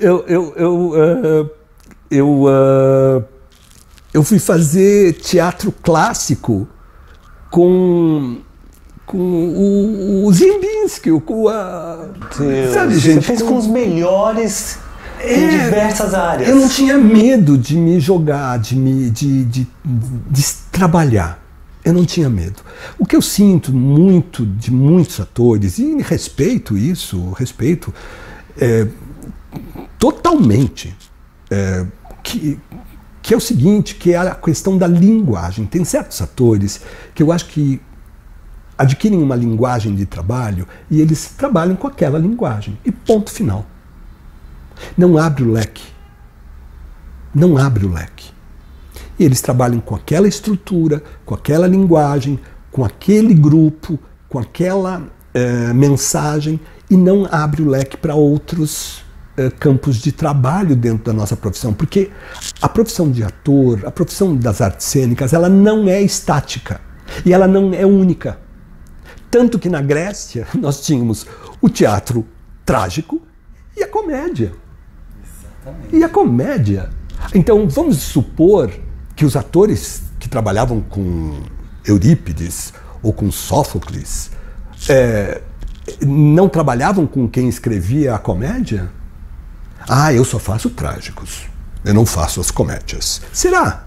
B: eu, eu, eu, uh, eu, uh, eu fui fazer teatro clássico com com o, o Zimbinski, com a.
A: Deus, sabe, gente? Você fez com, com os melhores é, em diversas áreas.
B: Eu não tinha medo de me jogar, de me de, de, de, trabalhar. Eu não tinha medo. O que eu sinto muito de muitos atores, e respeito isso, respeito é, totalmente, é, que, que é o seguinte, que é a questão da linguagem. Tem certos atores que eu acho que adquirem uma linguagem de trabalho e eles trabalham com aquela linguagem. E ponto final. Não abre o leque. Não abre o leque. E eles trabalham com aquela estrutura, com aquela linguagem, com aquele grupo, com aquela eh, mensagem e não abre o leque para outros eh, campos de trabalho dentro da nossa profissão. Porque a profissão de ator, a profissão das artes cênicas, ela não é estática e ela não é única. Tanto que na Grécia <laughs> nós tínhamos o teatro trágico e a comédia. Exatamente. E a comédia. Então vamos supor que os atores que trabalhavam com Eurípides ou com Sófocles é, não trabalhavam com quem escrevia a comédia? Ah, eu só faço trágicos. Eu não faço as comédias. Será?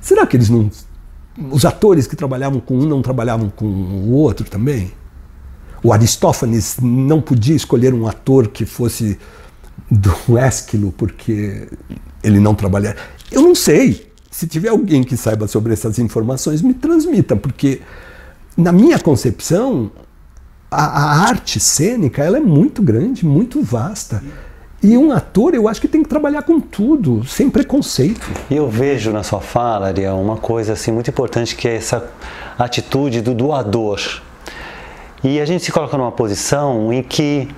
B: Será que eles não os atores que trabalhavam com um não trabalhavam com o outro também? O Aristófanes não podia escolher um ator que fosse do Ésquilo porque ele não trabalhava. Eu não sei. Se tiver alguém que saiba sobre essas informações, me transmita, porque na minha concepção a, a arte cênica ela é muito grande, muito vasta. E um ator, eu acho que tem que trabalhar com tudo, sem preconceito.
A: E eu vejo na sua fala, Ariel, uma coisa assim muito importante que é essa atitude do doador. E a gente se coloca numa posição em que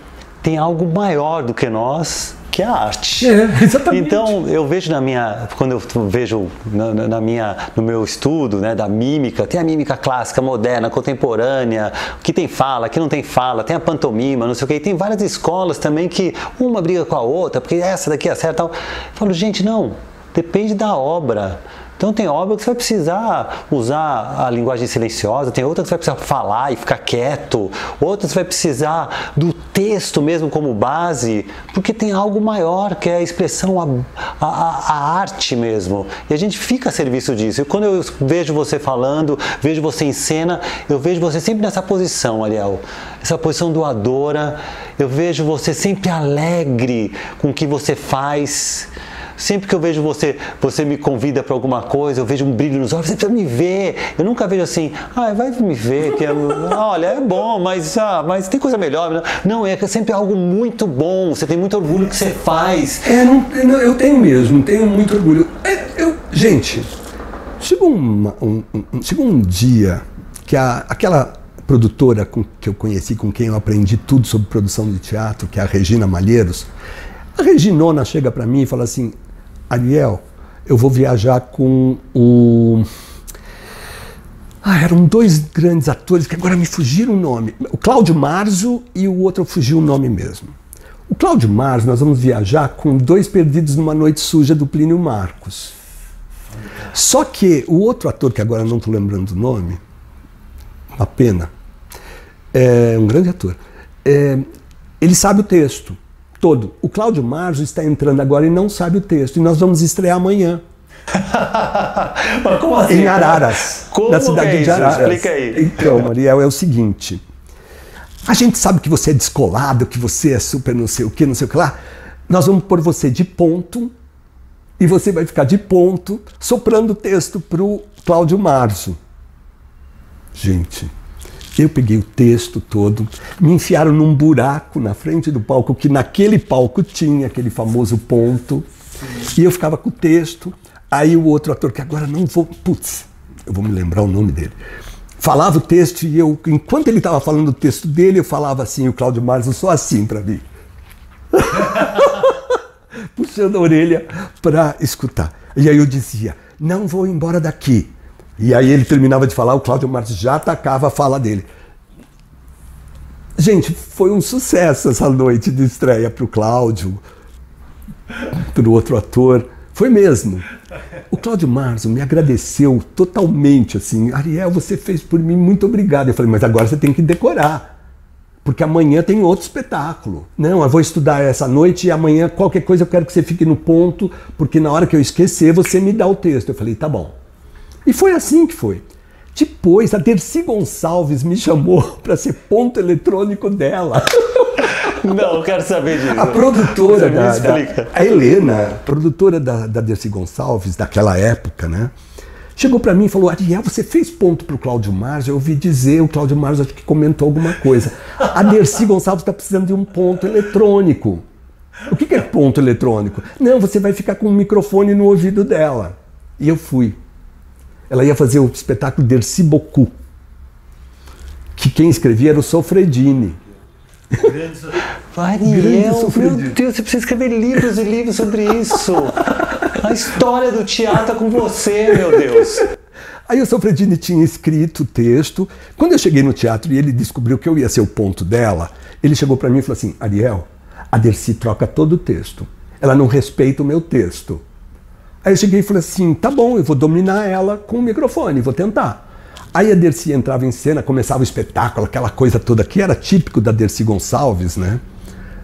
A: tem algo maior do que nós que é a arte.
B: É, exatamente.
A: Então eu vejo na minha, quando eu vejo na, na, minha, no meu estudo, né, da mímica, tem a mímica clássica, moderna, contemporânea, que tem fala, que não tem fala, tem a pantomima, não sei o que, tem várias escolas também que uma briga com a outra, porque essa daqui é certa. Eu falo, gente, não, depende da obra. Então tem obra que você vai precisar usar a linguagem silenciosa, tem outra que você vai precisar falar e ficar quieto, outra você vai precisar do texto mesmo como base, porque tem algo maior que é a expressão, a, a, a arte mesmo. E a gente fica a serviço disso. E quando eu vejo você falando, vejo você em cena, eu vejo você sempre nessa posição, Ariel. Essa posição doadora. Eu vejo você sempre alegre com o que você faz. Sempre que eu vejo você, você me convida para alguma coisa, eu vejo um brilho nos olhos, você precisa me ver. Eu nunca vejo assim, ah, vai me ver, que é, <laughs> olha, é bom, mas, ah, mas tem coisa melhor. Não, é sempre algo muito bom, você tem muito orgulho que você faz.
B: É, não, não, eu tenho mesmo, tenho muito orgulho. É, eu, gente, chegou, uma, um, um, chegou um dia que a, aquela produtora com, que eu conheci, com quem eu aprendi tudo sobre produção de teatro, que é a Regina Malheiros, a Reginona chega para mim e fala assim: Ariel, eu vou viajar com o. Ah, eram dois grandes atores que agora me fugiram o nome. O Cláudio Marzo e o outro fugiu o nome mesmo. O Cláudio Marzo, nós vamos viajar com Dois Perdidos numa Noite Suja do Plínio Marcos. Só que o outro ator, que agora não estou lembrando o nome, uma pena, é um grande ator, é, ele sabe o texto todo. O Cláudio Marzo está entrando agora e não sabe o texto. E nós vamos estrear amanhã. <laughs>
A: Mas como assim?
B: Em Araras.
A: Como
B: na cidade
A: é
B: de Araras.
A: Explica aí.
B: Então, Mariel, é o seguinte. A gente sabe que você é descolado, que você é super não sei o que, não sei o que lá. Nós vamos pôr você de ponto e você vai ficar de ponto soprando o texto para o Cláudio Marzo. Gente, eu peguei o texto todo, me enfiaram num buraco na frente do palco, que naquele palco tinha aquele famoso ponto, e eu ficava com o texto. Aí o outro ator, que agora não vou, putz, eu vou me lembrar o nome dele, falava o texto e eu, enquanto ele estava falando o texto dele, eu falava assim, o Cláudio Marzo só assim para mim. <laughs> Puxando a orelha para escutar. E aí eu dizia: Não vou embora daqui. E aí ele terminava de falar, o Cláudio Martins já atacava a fala dele. Gente, foi um sucesso essa noite de estreia para o Cláudio, para o outro ator. Foi mesmo. O Cláudio Marzo me agradeceu totalmente, assim, Ariel, você fez por mim, muito obrigado. Eu falei, mas agora você tem que decorar porque amanhã tem outro espetáculo. Não, eu vou estudar essa noite e amanhã qualquer coisa eu quero que você fique no ponto, porque na hora que eu esquecer você me dá o texto. Eu falei, tá bom. E foi assim que foi. Depois, a Dercy Gonçalves me chamou <laughs> para ser ponto eletrônico dela. <laughs>
A: Não, eu quero saber disso.
B: A produtora da, da, A Helena, produtora da, da Dercy Gonçalves, daquela época, né? Chegou para mim e falou: Ariel, você fez ponto para o Cláudio Marzo? Eu ouvi dizer, o Cláudio Marzo acho que comentou alguma coisa. A Dercy Gonçalves está precisando de um ponto eletrônico. O que é ponto eletrônico? Não, você vai ficar com um microfone no ouvido dela. E eu fui. Ela ia fazer o espetáculo Dercy Bocu, que quem escrevia era o Sofredini.
A: Ariel, meu Deus, você precisa escrever livros e livros sobre isso. A história do teatro é com você, meu Deus.
B: Aí o Sofredini tinha escrito o texto. Quando eu cheguei no teatro e ele descobriu que eu ia ser o ponto dela, ele chegou para mim e falou assim: Ariel, a Dercy troca todo o texto. Ela não respeita o meu texto. Aí eu cheguei e falei assim: tá bom, eu vou dominar ela com o microfone, vou tentar. Aí a Dercy entrava em cena, começava o espetáculo, aquela coisa toda que era típico da Dercy Gonçalves, né?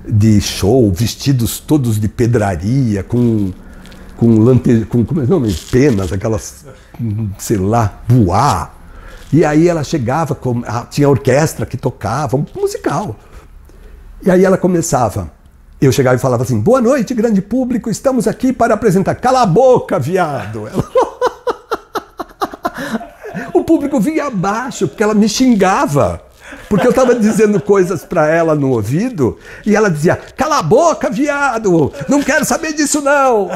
B: De show, vestidos todos de pedraria, com com, lante, com como é o nome? penas, aquelas, sei lá, voar. E aí ela chegava, com, tinha orquestra que tocava, um musical. E aí ela começava. Eu chegava e falava assim: Boa noite, grande público, estamos aqui para apresentar. Cala a boca, viado! <laughs> o público vinha abaixo, porque ela me xingava. Porque eu estava dizendo coisas para ela no ouvido e ela dizia: Cala a boca, viado! Não quero saber disso, não!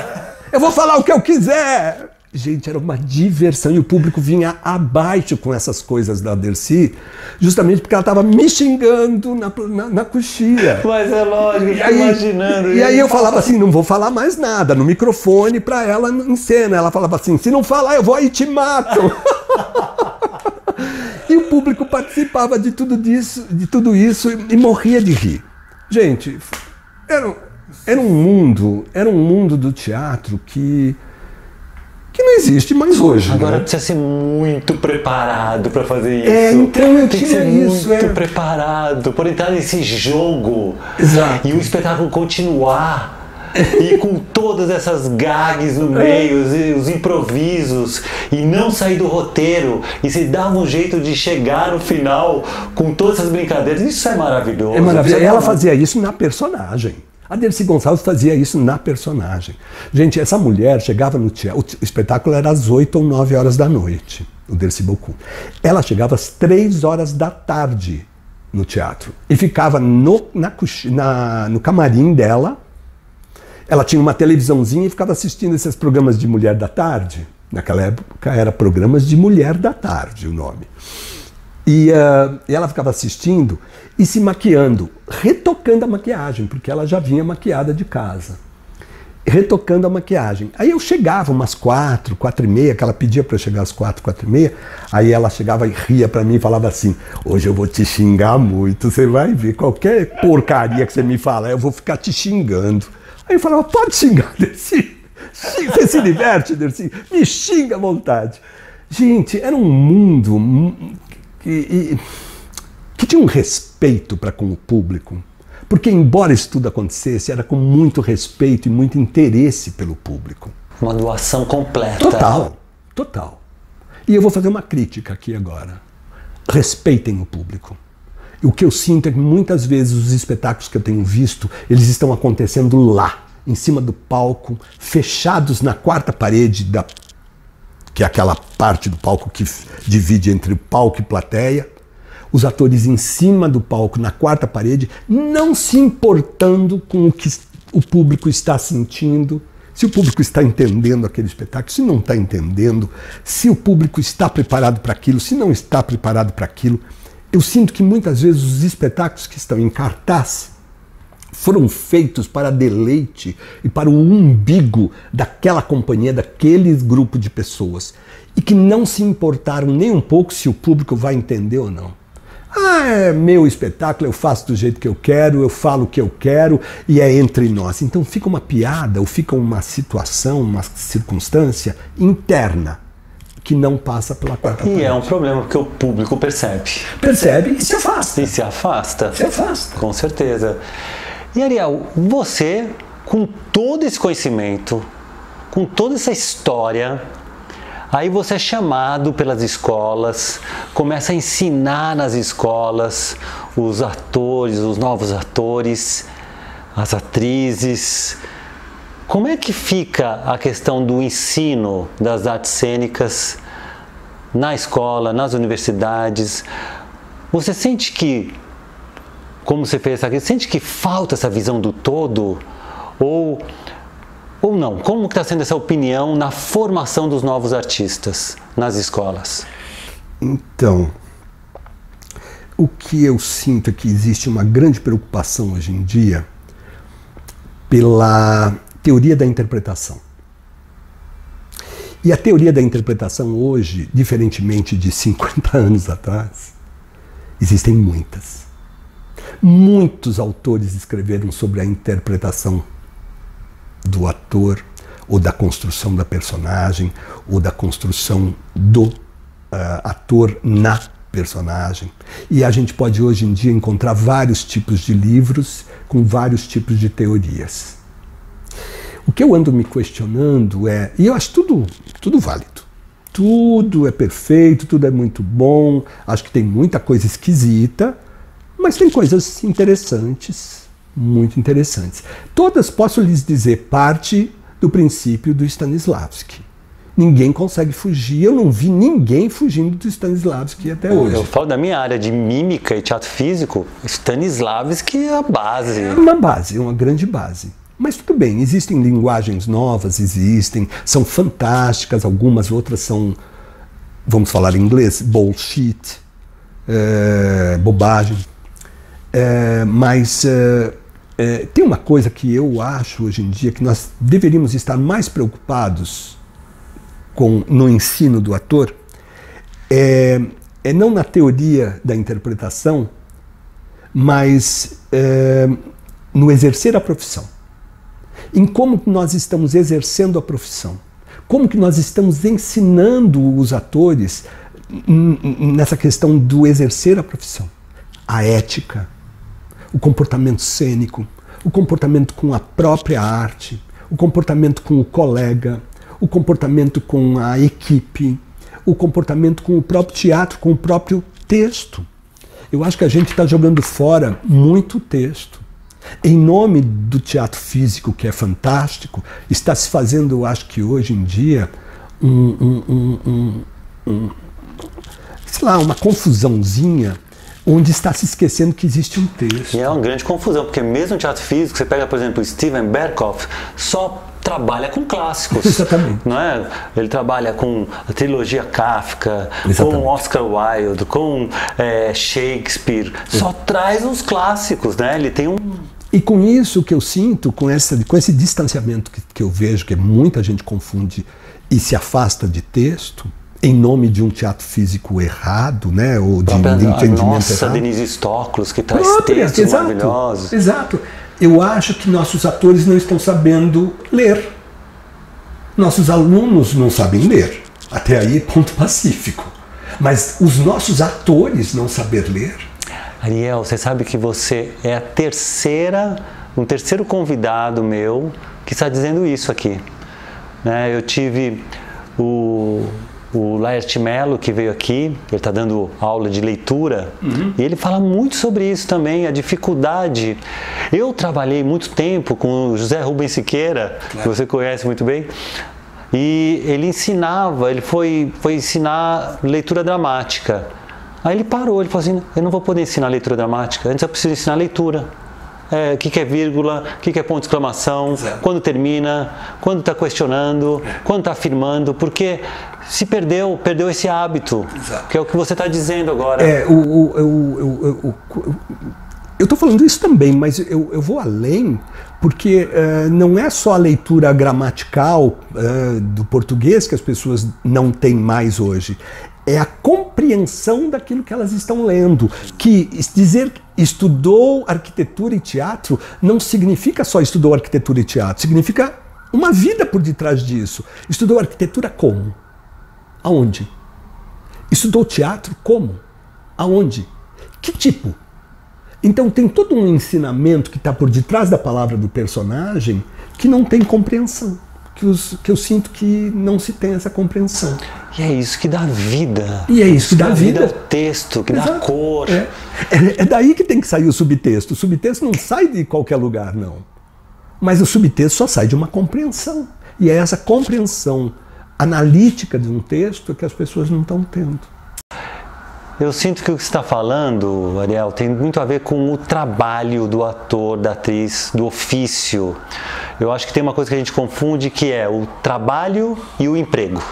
B: Eu vou falar o que eu quiser. Gente, era uma diversão e o público vinha abaixo com essas coisas da Dercy, justamente porque ela estava me xingando na, na, na coxia.
A: Mas é lógico, e aí, imaginando.
B: E, e aí eu falava assim: não vou falar mais nada, no microfone para ela em cena. Ela falava assim: se não falar, eu vou aí e te mato. <laughs> e o público participava de tudo, disso, de tudo isso e, e morria de rir. Gente, era, era um mundo, era um mundo do teatro que que não existe mais hoje.
A: Agora
B: né?
A: precisa ser muito preparado para fazer isso.
B: É, então eu
A: Tem que ser
B: isso.
A: muito
B: é.
A: preparado por entrar nesse jogo
B: Exato.
A: e o espetáculo continuar. e com todas essas gags no meio, os, os improvisos, e não sair do roteiro, e se dar um jeito de chegar no final com todas essas brincadeiras, isso é maravilhoso.
B: É maravilhoso. Ela
A: dar-
B: fazia isso na personagem. A Dercy Gonçalves fazia isso na personagem. Gente, essa mulher chegava no teatro. O espetáculo era às 8 ou 9 horas da noite, o Dercy Bocu. Ela chegava às 3 horas da tarde no teatro e ficava no, na, na- no camarim dela. Ela tinha uma televisãozinha e ficava assistindo esses programas de mulher da tarde. Naquela época era programas de mulher da tarde o nome. E, ah, e ela ficava assistindo e se maquiando, retocando a maquiagem, porque ela já vinha maquiada de casa. Retocando a maquiagem. Aí eu chegava umas quatro, quatro e meia, que ela pedia para eu chegar às quatro, quatro e meia. Aí ela chegava e ria para mim e falava assim: Hoje eu vou te xingar muito, você vai ver. Qualquer porcaria que você me falar, eu vou ficar te xingando. Aí eu falava: Pode xingar, <laughs> Dercy. Você se diverte, Dercy? Me xinga à vontade. Gente, era um mundo hum, que, que tinha um respeito para com o público. Porque, embora isso tudo acontecesse, era com muito respeito e muito interesse pelo público.
A: Uma doação completa.
B: Total, total. E eu vou fazer uma crítica aqui agora. Respeitem o público. O que eu sinto é que muitas vezes os espetáculos que eu tenho visto, eles estão acontecendo lá, em cima do palco, fechados na quarta parede da que é aquela parte do palco que divide entre o palco e plateia. Os atores em cima do palco, na quarta parede, não se importando com o que o público está sentindo, se o público está entendendo aquele espetáculo, se não está entendendo, se o público está preparado para aquilo, se não está preparado para aquilo. Eu sinto que muitas vezes os espetáculos que estão em cartaz foram feitos para deleite e para o umbigo daquela companhia, daquele grupo de pessoas, e que não se importaram nem um pouco se o público vai entender ou não. Ah, é meu espetáculo, eu faço do jeito que eu quero, eu falo o que eu quero e é entre nós. Então fica uma piada ou fica uma situação, uma circunstância interna que não passa pela quarta
A: E
B: parede.
A: é um problema porque o público percebe.
B: Percebe e se afasta.
A: E se afasta.
B: Se afasta.
A: Com certeza. E Ariel, você, com todo esse conhecimento, com toda essa história, aí você é chamado pelas escolas, começa a ensinar nas escolas os atores, os novos atores, as atrizes. Como é que fica a questão do ensino das artes cênicas na escola, nas universidades? Você sente que como você fez aqui, sente que falta essa visão do todo? Ou, ou não? Como está sendo essa opinião na formação dos novos artistas nas escolas?
B: Então, o que eu sinto é que existe uma grande preocupação hoje em dia pela teoria da interpretação. E a teoria da interpretação hoje, diferentemente de 50 <laughs> anos atrás, existem muitas. Muitos autores escreveram sobre a interpretação do ator, ou da construção da personagem, ou da construção do uh, ator na personagem. E a gente pode hoje em dia encontrar vários tipos de livros com vários tipos de teorias. O que eu ando me questionando é, e eu acho tudo, tudo válido. Tudo é perfeito, tudo é muito bom, acho que tem muita coisa esquisita, mas tem coisas interessantes, muito interessantes. Todas, posso lhes dizer, parte do princípio do Stanislavski. Ninguém consegue fugir, eu não vi ninguém fugindo do Stanislavski até hoje.
A: Eu falo da minha área de mímica e teatro físico, Stanislavski é a base.
B: É uma base, é uma grande base. Mas tudo bem, existem linguagens novas, existem, são fantásticas, algumas outras são, vamos falar em inglês, bullshit, é, bobagem. É, mas é, é, tem uma coisa que eu acho hoje em dia que nós deveríamos estar mais preocupados com no ensino do ator, é, é não na teoria da interpretação, mas é, no exercer a profissão. Em como nós estamos exercendo a profissão. Como que nós estamos ensinando os atores nessa questão do exercer a profissão. A ética, o comportamento cênico, o comportamento com a própria arte, o comportamento com o colega, o comportamento com a equipe, o comportamento com o próprio teatro, com o próprio texto. Eu acho que a gente está jogando fora muito texto. Em nome do teatro físico, que é fantástico, está se fazendo, eu acho que hoje em dia, um, um, um, um sei lá, uma confusãozinha onde está se esquecendo que existe um texto.
A: E é uma grande confusão, porque mesmo no teatro físico, você pega, por exemplo, Steven Berkoff, só trabalha com clássicos.
B: Exatamente.
A: Não é? Ele trabalha com a trilogia Kafka,
B: Exatamente.
A: com Oscar Wilde, com é, Shakespeare. Só traz os clássicos, né? Ele tem um
B: E com isso que eu sinto, com, essa, com esse distanciamento que, que eu vejo, que muita gente confunde e se afasta de texto, em nome de um teatro físico errado, né? Ou de,
A: própria,
B: entendimento
A: nossa
B: errado.
A: Denise Stoklos, que traz
B: Própria,
A: textos
B: exato,
A: maravilhosos.
B: Exato. Eu acho que nossos atores não estão sabendo ler. Nossos alunos não sabem ler. Até aí, ponto pacífico. Mas os nossos atores não saber ler.
A: Ariel, você sabe que você é a terceira, um terceiro convidado meu que está dizendo isso aqui. Né? Eu tive o, o Laerte Mello que veio aqui, ele está dando aula de leitura e ele fala muito sobre isso também, a dificuldade. Eu trabalhei muito tempo com o José Rubens Siqueira, que você conhece muito bem, e ele ensinava, ele foi, foi ensinar leitura dramática. Aí ele parou, ele falou assim: eu não vou poder ensinar leitura dramática, antes eu preciso ensinar leitura. É, o que, que é vírgula, o que, que é ponto de exclamação,
B: Exato.
A: quando termina, quando está questionando, quando está afirmando, porque se perdeu, perdeu esse hábito,
B: Exato.
A: que é o que você está dizendo agora.
B: É, o, o, o, o, o- o- Eu estou falando isso também, mas eu, eu vou além, porque uh, não é só a leitura gramatical uh, do português que as pessoas não têm mais hoje. É a compreensão daquilo que elas estão lendo. Que dizer estudou arquitetura e teatro não significa só estudou arquitetura e teatro, significa uma vida por detrás disso. Estudou arquitetura como? Aonde? Estudou teatro como? Aonde? Que tipo? Então tem todo um ensinamento que está por detrás da palavra do personagem que não tem compreensão. Que, os, que eu sinto que não se tem essa compreensão.
A: E é isso que dá vida.
B: E é isso que, dá,
A: dá
B: vida.
A: vida ao texto, que Exato. dá cor.
B: É. é. É, daí que tem que sair o subtexto. O subtexto não sai de qualquer lugar, não. Mas o subtexto só sai de uma compreensão. E é essa compreensão analítica de um texto que as pessoas não estão tendo.
A: Eu sinto que o que está falando, Ariel, tem muito a ver com o trabalho do ator, da atriz, do ofício. Eu acho que tem uma coisa que a gente confunde que é o trabalho e o emprego.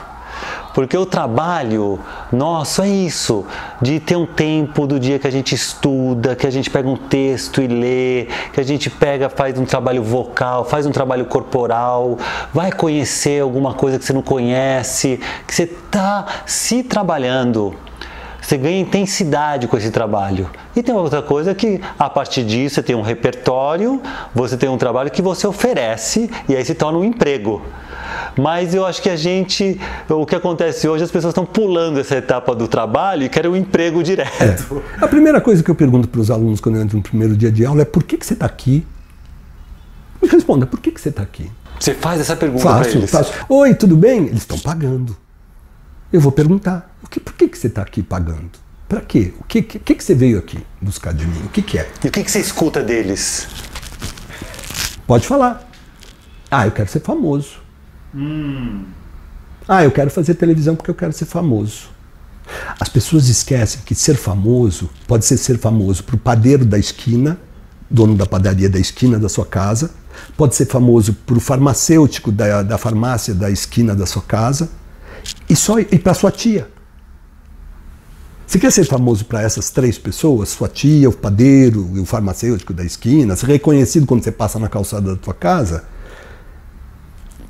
A: Porque o trabalho nosso é isso, de ter um tempo do dia que a gente estuda, que a gente pega um texto e lê, que a gente pega, faz um trabalho vocal, faz um trabalho corporal, vai conhecer alguma coisa que você não conhece, que você está se trabalhando. Você ganha intensidade com esse trabalho. E tem outra coisa que, a partir disso, você tem um repertório, você tem um trabalho que você oferece e aí se torna um emprego. Mas eu acho que a gente, o que acontece hoje, as pessoas estão pulando essa etapa do trabalho e querem um emprego direto.
B: É. A primeira coisa que eu pergunto para os alunos quando eu entro no primeiro dia de aula é por que, que você está aqui? Me responda, por que, que você está aqui?
A: Você faz essa pergunta para eles?
B: Faço. Oi, tudo bem? Eles estão pagando. Eu vou perguntar, o que, por que, que você está aqui pagando? Para quê? O que, que, que, você veio aqui buscar de mim? O que, que é?
A: E o que, que você escuta deles?
B: Pode falar. Ah, eu quero ser famoso. Hum. Ah, eu quero fazer televisão porque eu quero ser famoso. As pessoas esquecem que ser famoso pode ser ser famoso para o padeiro da esquina, dono da padaria da esquina da sua casa, pode ser famoso para o farmacêutico da, da farmácia da esquina da sua casa e só e para sua tia. Você quer ser famoso para essas três pessoas? Sua tia, o padeiro e o farmacêutico da esquina, ser reconhecido quando você passa na calçada da tua casa?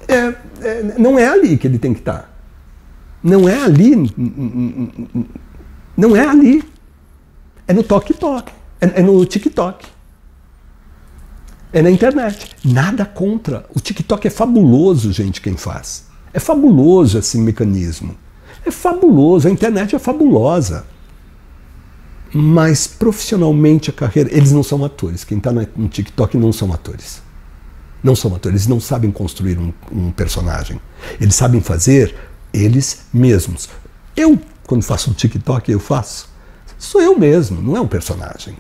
B: É, é, não é ali que ele tem que estar. Não é ali. Não é ali. É no toque-toque. É, é no TikTok. É na internet. Nada contra. O TikTok é fabuloso, gente, quem faz. É fabuloso esse mecanismo. É fabuloso. A internet é fabulosa. Mas profissionalmente a carreira. Eles não são atores. Quem está no TikTok não são atores não são atores, eles não sabem construir um, um personagem. Eles sabem fazer eles mesmos. Eu, quando faço um TikTok, eu faço. Sou eu mesmo, não é um personagem.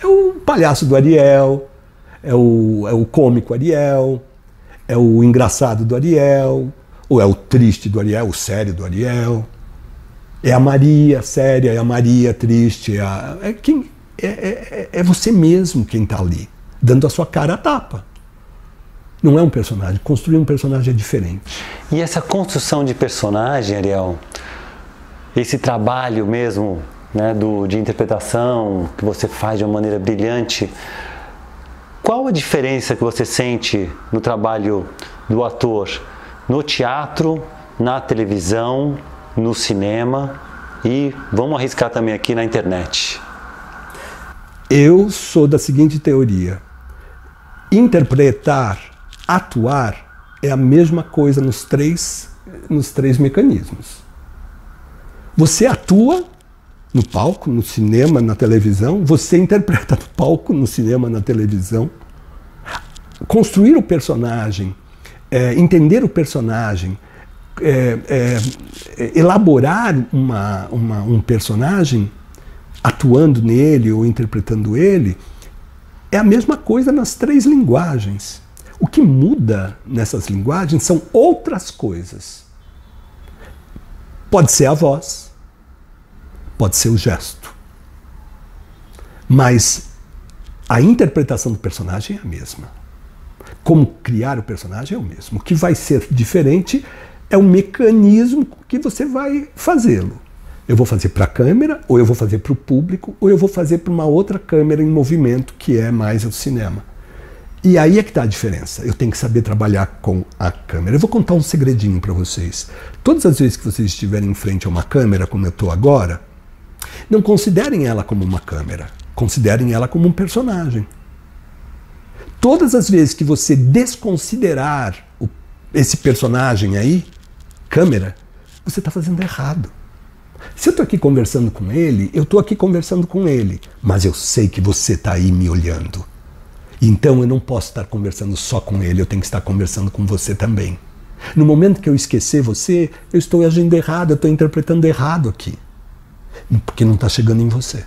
B: É o palhaço do Ariel, é o, é o cômico Ariel, é o engraçado do Ariel, ou é o triste do Ariel, o sério do Ariel. É a Maria séria, é a Maria triste, é, a, é, quem, é, é, é você mesmo quem está ali, dando a sua cara a tapa. Não é um personagem. Construir um personagem é diferente.
A: E essa construção de personagem, Ariel, esse trabalho mesmo né, do, de interpretação que você faz de uma maneira brilhante, qual a diferença que você sente no trabalho do ator no teatro, na televisão, no cinema e vamos arriscar também aqui na internet?
B: Eu sou da seguinte teoria: interpretar atuar é a mesma coisa nos três, nos três mecanismos. Você atua no palco, no cinema, na televisão, você interpreta <laughs> no palco, no cinema, na televisão. Construir o personagem, é, entender o personagem, é, é, elaborar uma, uma, um personagem atuando nele ou interpretando ele, é a mesma coisa nas três linguagens. O que muda nessas linguagens são outras coisas. Pode ser a voz, pode ser o gesto. Mas a interpretação do personagem é a mesma. Como criar o personagem é o mesmo. O que vai ser diferente é o mecanismo que você vai fazê-lo. Eu vou fazer para a câmera, ou eu vou fazer para o público, ou eu vou fazer para uma outra câmera em movimento, que é mais o cinema. E aí é que está a diferença. Eu tenho que saber trabalhar com a câmera. Eu vou contar um segredinho para vocês. Todas as vezes que vocês estiverem em frente a uma câmera, como eu estou agora, não considerem ela como uma câmera. Considerem ela como um personagem. Todas as vezes que você desconsiderar o, esse personagem aí, câmera, você está fazendo errado. Se eu estou aqui conversando com ele, eu estou aqui conversando com ele, mas eu sei que você está aí me olhando. Então eu não posso estar conversando só com ele, eu tenho que estar conversando com você também. No momento que eu esquecer você, eu estou agindo errado, eu estou interpretando errado aqui. Porque não está chegando em você.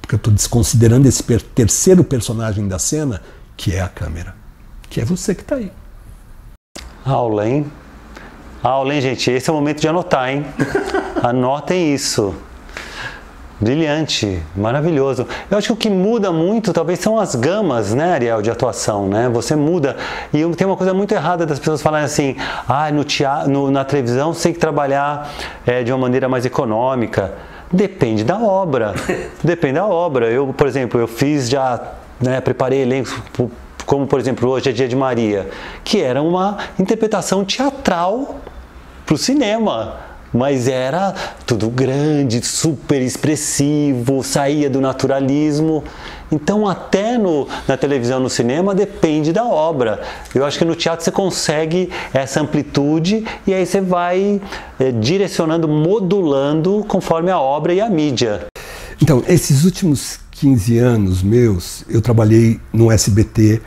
B: Porque eu estou desconsiderando esse terceiro personagem da cena, que é a câmera. Que é você que está aí.
A: Aula, hein? Aula, hein, gente? Esse é o momento de anotar, hein? <laughs> Anotem isso. Brilhante, maravilhoso. Eu acho que o que muda muito talvez são as gamas, né, Ariel, de atuação, né? Você muda. E tem uma coisa muito errada das pessoas falarem assim, ah, no teatro, no, na televisão você tem que trabalhar é, de uma maneira mais econômica. Depende da obra. <laughs> Depende da obra. Eu, por exemplo, eu fiz já, né, preparei elencos como por exemplo hoje é Dia de Maria, que era uma interpretação teatral para o cinema mas era tudo grande, super expressivo, saía do naturalismo. Então, até no, na televisão, no cinema, depende da obra. Eu acho que no teatro você consegue essa amplitude e aí você vai é, direcionando, modulando conforme a obra e a mídia.
B: Então, esses últimos 15 anos meus, eu trabalhei no SBT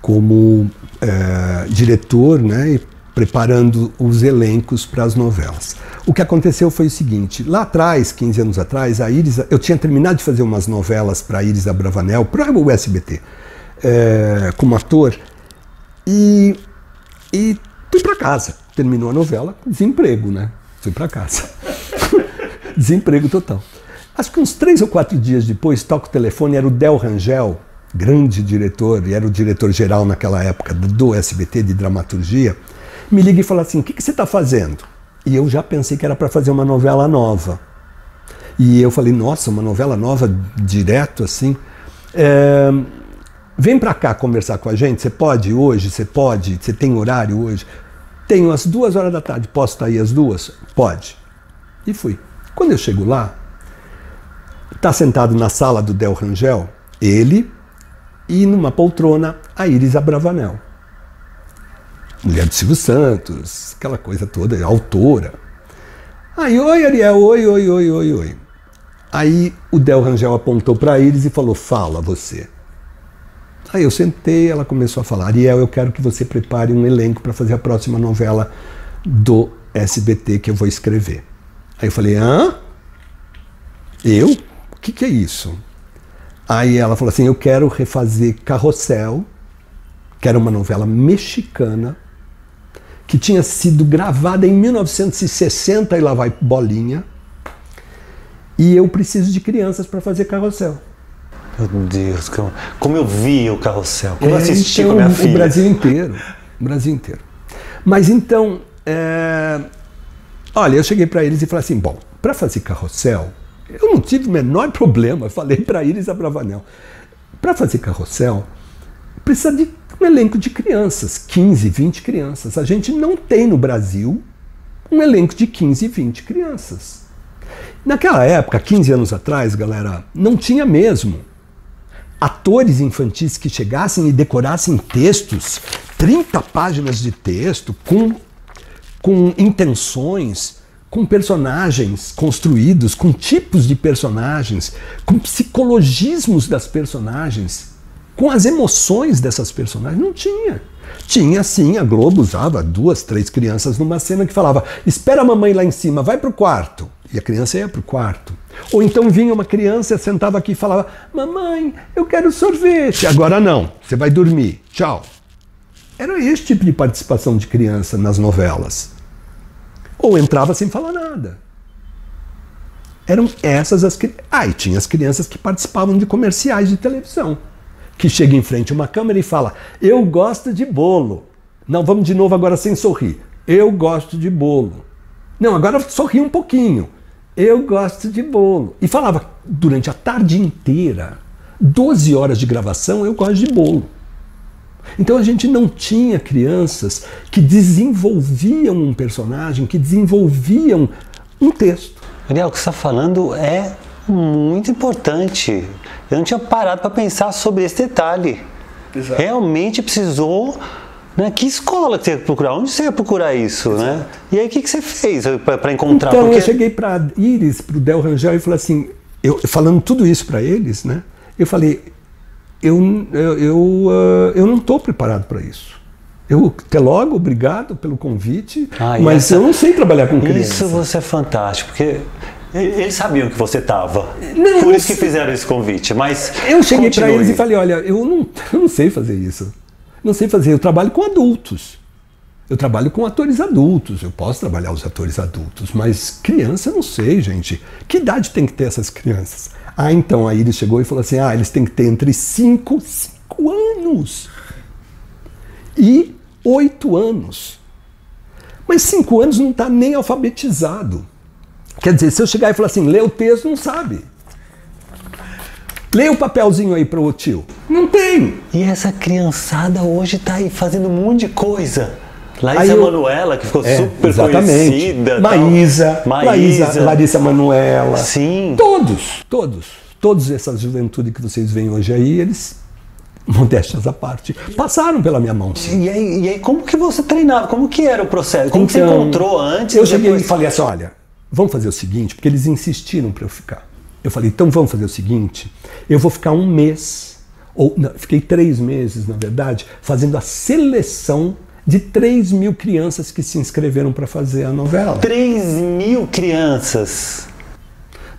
B: como é, diretor né, e preparando os elencos para as novelas. O que aconteceu foi o seguinte: lá atrás, 15 anos atrás, a Iris, eu tinha terminado de fazer umas novelas para Iris Abravanel, para o SBT, é, como ator, e, e fui para casa. Terminou a novela, desemprego, né? Fui para casa. <laughs> desemprego total. Acho que uns três ou quatro dias depois, toco o telefone, era o Del Rangel, grande diretor, e era o diretor-geral naquela época do SBT de dramaturgia, me liga e fala assim: o que, que você está fazendo? E eu já pensei que era para fazer uma novela nova. E eu falei, nossa, uma novela nova direto assim. É, vem para cá conversar com a gente. Você pode hoje? Você pode? Você tem horário hoje? Tenho às duas horas da tarde. Posso estar aí às duas? Pode. E fui. Quando eu chego lá, está sentado na sala do Del Rangel, ele e numa poltrona a Iris Abravanel mulher do Silvio Santos, aquela coisa toda, autora. Aí, oi, Ariel, oi, oi, oi, oi, oi. Aí o Del Rangel apontou para eles e falou: Fala você. Aí eu sentei, ela começou a falar: Ariel, eu quero que você prepare um elenco para fazer a próxima novela do SBT que eu vou escrever. Aí eu falei: Hã? Eu? O que, que é isso? Aí ela falou assim: Eu quero refazer Carrossel, que era uma novela mexicana que tinha sido gravada em 1960 e lá vai bolinha. E eu preciso de crianças para fazer carrossel.
A: Meu Deus, como eu vi o carrossel, como é, eu assisti
B: então,
A: com a minha filha.
B: O Brasil inteiro, o Brasil inteiro. Mas então, é... olha, eu cheguei para eles e falei assim, bom, para fazer carrossel, eu não tive o menor problema, falei para eles a Bravanel, para fazer carrossel, precisa de um elenco de crianças, 15, 20 crianças. A gente não tem no Brasil um elenco de 15, 20 crianças. Naquela época, 15 anos atrás, galera, não tinha mesmo atores infantis que chegassem e decorassem textos, 30 páginas de texto, com, com intenções, com personagens construídos, com tipos de personagens, com psicologismos das personagens com as emoções dessas personagens. Não tinha. Tinha sim, a Globo usava duas, três crianças numa cena que falava: espera a mamãe lá em cima, vai pro quarto. E a criança ia pro quarto. Ou então vinha uma criança, sentava aqui e falava: Mamãe, eu quero sorvete. Agora não, você vai dormir. Tchau. Era esse tipo de participação de criança nas novelas. Ou entrava sem falar nada. Eram essas as. Ah, e tinha as crianças que participavam de comerciais de televisão que chega em frente a uma câmera e fala: Eu gosto de bolo. Não, vamos de novo agora sem sorrir. Eu gosto de bolo. Não, agora sorri um pouquinho. Eu gosto de bolo. E falava durante a tarde inteira, 12 horas de gravação, eu gosto de bolo. Então a gente não tinha crianças que desenvolviam um personagem, que desenvolviam um texto.
A: Ariel, o que você está falando é muito importante. Eu não tinha parado para pensar sobre esse detalhe. Exato. Realmente precisou. Né? Que escola que você ia procurar? Onde você ia procurar isso? Né? E aí o que, que você fez para encontrar?
B: Então Porque... eu cheguei para Iris, para o Del Rangel e falei assim, eu, falando tudo isso para eles, né? Eu falei, eu, eu, eu, uh, eu não estou preparado para isso. Eu até logo, obrigado pelo convite, ah, mas essa, eu não sei trabalhar com criança.
A: Isso você é fantástico, porque eles sabiam que você estava. Por isso que fizeram esse convite. Mas
B: eu cheguei para eles e falei: olha, eu não, eu não sei fazer isso. Não sei fazer. Eu trabalho com adultos. Eu trabalho com atores adultos. Eu posso trabalhar os atores adultos, mas criança eu não sei, gente. Que idade tem que ter essas crianças? Ah, então, aí ele chegou e falou assim: ah, eles têm que ter entre 5 5 anos e 8 anos. Mas 5 anos não está nem alfabetizado. Quer dizer, se eu chegar e falar assim, lê o texto, não sabe. Lê o papelzinho aí para o tio. Não tem.
A: E essa criançada hoje está aí fazendo um monte de coisa. Larissa eu, Manuela, que ficou é, super exatamente. conhecida.
B: Maísa, Maísa, Larissa Manuela.
A: Sim.
B: Todos, todos. Todos essa juventude que vocês veem hoje aí, eles, modéstias à parte, passaram pela minha mão.
A: E aí, e aí, como que você treinava? Como que era o processo? Como então, você encontrou antes?
B: Eu cheguei depois... e falei assim, olha, vamos fazer o seguinte, porque eles insistiram para eu ficar. Eu falei, então vamos fazer o seguinte, eu vou ficar um mês, ou não, fiquei três meses, na verdade, fazendo a seleção de 3 mil crianças que se inscreveram para fazer a novela.
A: 3 mil crianças!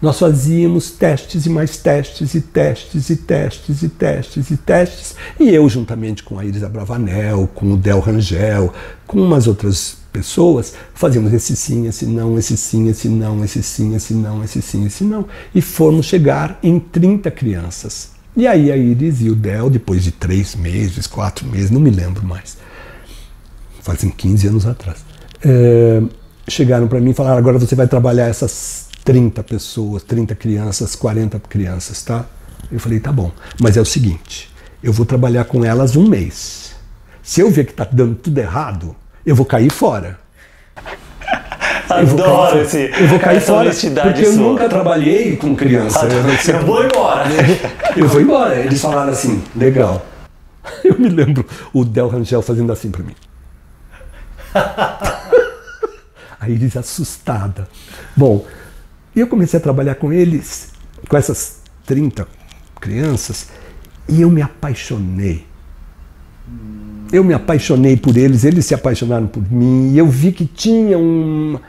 B: Nós fazíamos testes e mais testes e testes e testes e testes e testes. E eu, juntamente com a Iris Abravanel, com o Del Rangel, com umas outras pessoas, fazíamos esse sim, esse não, esse sim, esse não, esse sim, esse não, esse sim, esse não. E fomos chegar em 30 crianças. E aí a Iris e o Del, depois de três meses, quatro meses, não me lembro mais, fazem 15 anos atrás, é, chegaram para mim e falaram: agora você vai trabalhar essas 30 pessoas, 30 crianças, 40 crianças, tá? Eu falei: tá bom, mas é o seguinte, eu vou trabalhar com elas um mês. Se eu ver que está dando tudo errado, eu vou cair fora. <laughs>
A: Adoro esse.
B: Eu vou cair fora. Porque eu nunca trabalhei com criança.
A: Eu, eu vou embora. <laughs>
B: Eu vou embora. Eles falaram assim: legal. <laughs> Eu me lembro o Del Rangel fazendo assim para mim. <laughs> a Iris assustada. Bom, eu comecei a trabalhar com eles, com essas 30 crianças, e eu me apaixonei. Eu me apaixonei por eles, eles se apaixonaram por mim, e eu vi que tinha um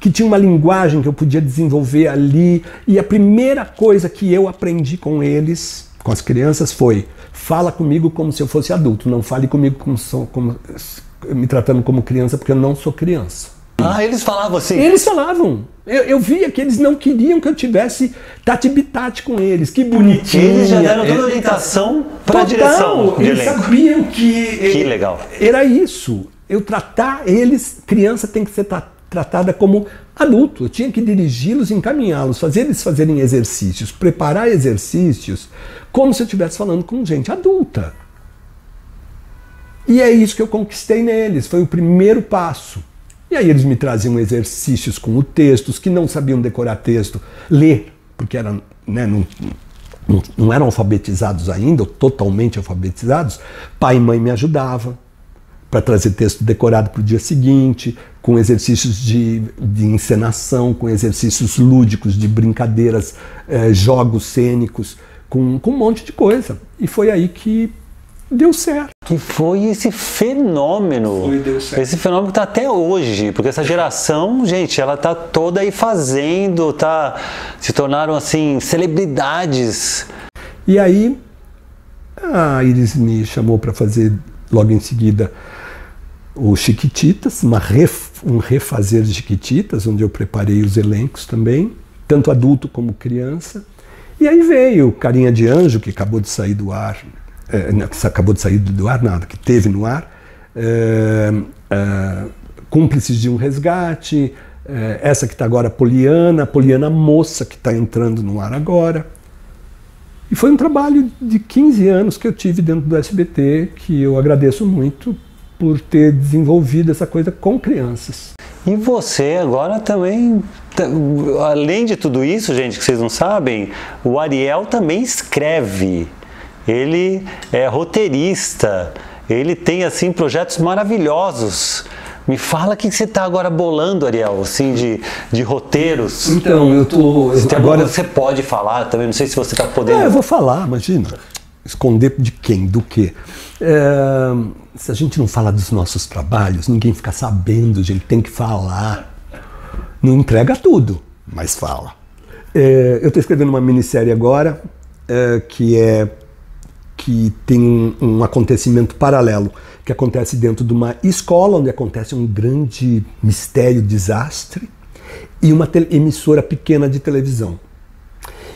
B: que tinha uma linguagem que eu podia desenvolver ali, e a primeira coisa que eu aprendi com eles, com as crianças, foi: fala comigo como se eu fosse adulto, não fale comigo como, como me tratando como criança porque eu não sou criança.
A: Ah, eles falavam assim?
B: Eles falavam. Eu, eu via que eles não queriam que eu tivesse tati-bitate com eles. Que bonitinho.
A: Eles já deram toda a orientação para a direção.
B: Eles sabiam que.
A: Que legal.
B: Era isso. Eu tratar eles, criança tem que ser tratada como adulto. Eu tinha que dirigi-los, encaminhá-los, fazer eles fazerem exercícios, preparar exercícios, como se eu estivesse falando com gente adulta. E é isso que eu conquistei neles, foi o primeiro passo. E aí eles me traziam exercícios com o textos, que não sabiam decorar texto, ler, porque era, né, não, não, não eram alfabetizados ainda, ou totalmente alfabetizados. Pai e mãe me ajudavam para trazer texto decorado para o dia seguinte, com exercícios de, de encenação, com exercícios lúdicos, de brincadeiras, eh, jogos cênicos, com, com um monte de coisa. E foi aí que deu certo.
A: Que foi esse fenômeno. Foi, deu certo. Esse fenômeno que está até hoje, porque essa geração, gente, ela está toda aí fazendo, tá, se tornaram assim celebridades.
B: E aí a Iris me chamou para fazer logo em seguida o Chiquititas, uma ref, um refazer de Chiquititas, onde eu preparei os elencos também, tanto adulto como criança. E aí veio Carinha de Anjo, que acabou de sair do ar é, que acabou de sair do ar, nada, que teve no ar, é, é, Cúmplices de um Resgate, É, essa que está agora, Poliana, Poliana Moça, que está entrando no ar agora. E foi um trabalho de 15 anos que eu tive dentro do SBT, que eu agradeço muito por ter desenvolvido essa coisa com crianças.
A: E você agora também, além de tudo isso, gente, que vocês não sabem, o Ariel também escreve. Ele é roteirista. Ele tem assim projetos maravilhosos. Me fala o que você está agora bolando, Ariel, assim, de, de roteiros.
B: Então, eu tô.
A: agora você pode falar também, não sei se você está podendo.
B: É, eu vou falar, imagina. Esconder de quem, do quê? É, se a gente não fala dos nossos trabalhos, ninguém fica sabendo, a gente tem que falar. Não entrega tudo, mas fala. É, eu estou escrevendo uma minissérie agora é, que é que tem um, um, acontecimento paralelo que acontece dentro de uma escola onde acontece um grande mistério, desastre e uma emissora pequena de televisão.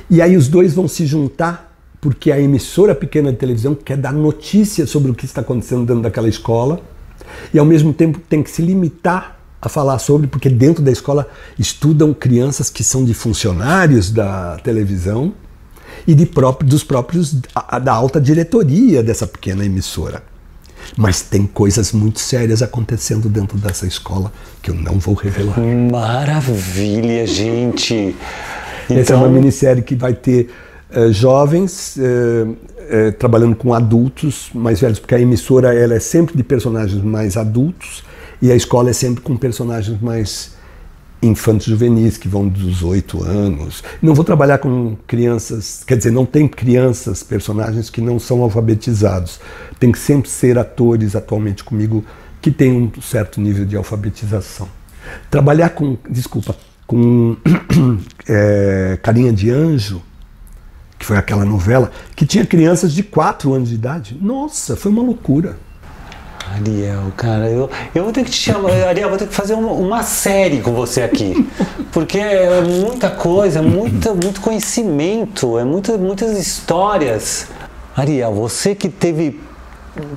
B: E aí os dois vão se juntar porque a emissora pequena de televisão quer dar notícias sobre o que está acontecendo dentro daquela escola e ao mesmo tempo tem que se limitar a falar sobre porque dentro da escola estudam crianças que são de funcionários da televisão e de próprio, dos próprios da alta diretoria dessa pequena emissora. Mas tem coisas muito sérias acontecendo dentro dessa escola que eu não vou revelar.
A: Maravilha, gente!
B: Então... Essa é uma minissérie que vai ter uh, jovens uh, uh, trabalhando com adultos mais velhos, porque a emissora ela é sempre de personagens mais adultos e a escola é sempre com personagens mais infantos juvenis que vão dos oito anos. Não vou trabalhar com crianças, quer dizer, não tem crianças, personagens que não são alfabetizados. Tem que sempre ser atores atualmente comigo que têm um certo nível de alfabetização. Trabalhar com, desculpa, com é, <clears throat> Carinha de Anjo, que foi aquela novela, que tinha crianças de quatro anos de idade. Nossa, foi uma loucura.
A: Ariel, cara, eu, eu vou ter que te chamar, Ariel, vou ter que fazer uma, uma série com você aqui. Porque é muita coisa, muita, muito conhecimento, é muita, muitas histórias. Ariel, você que teve.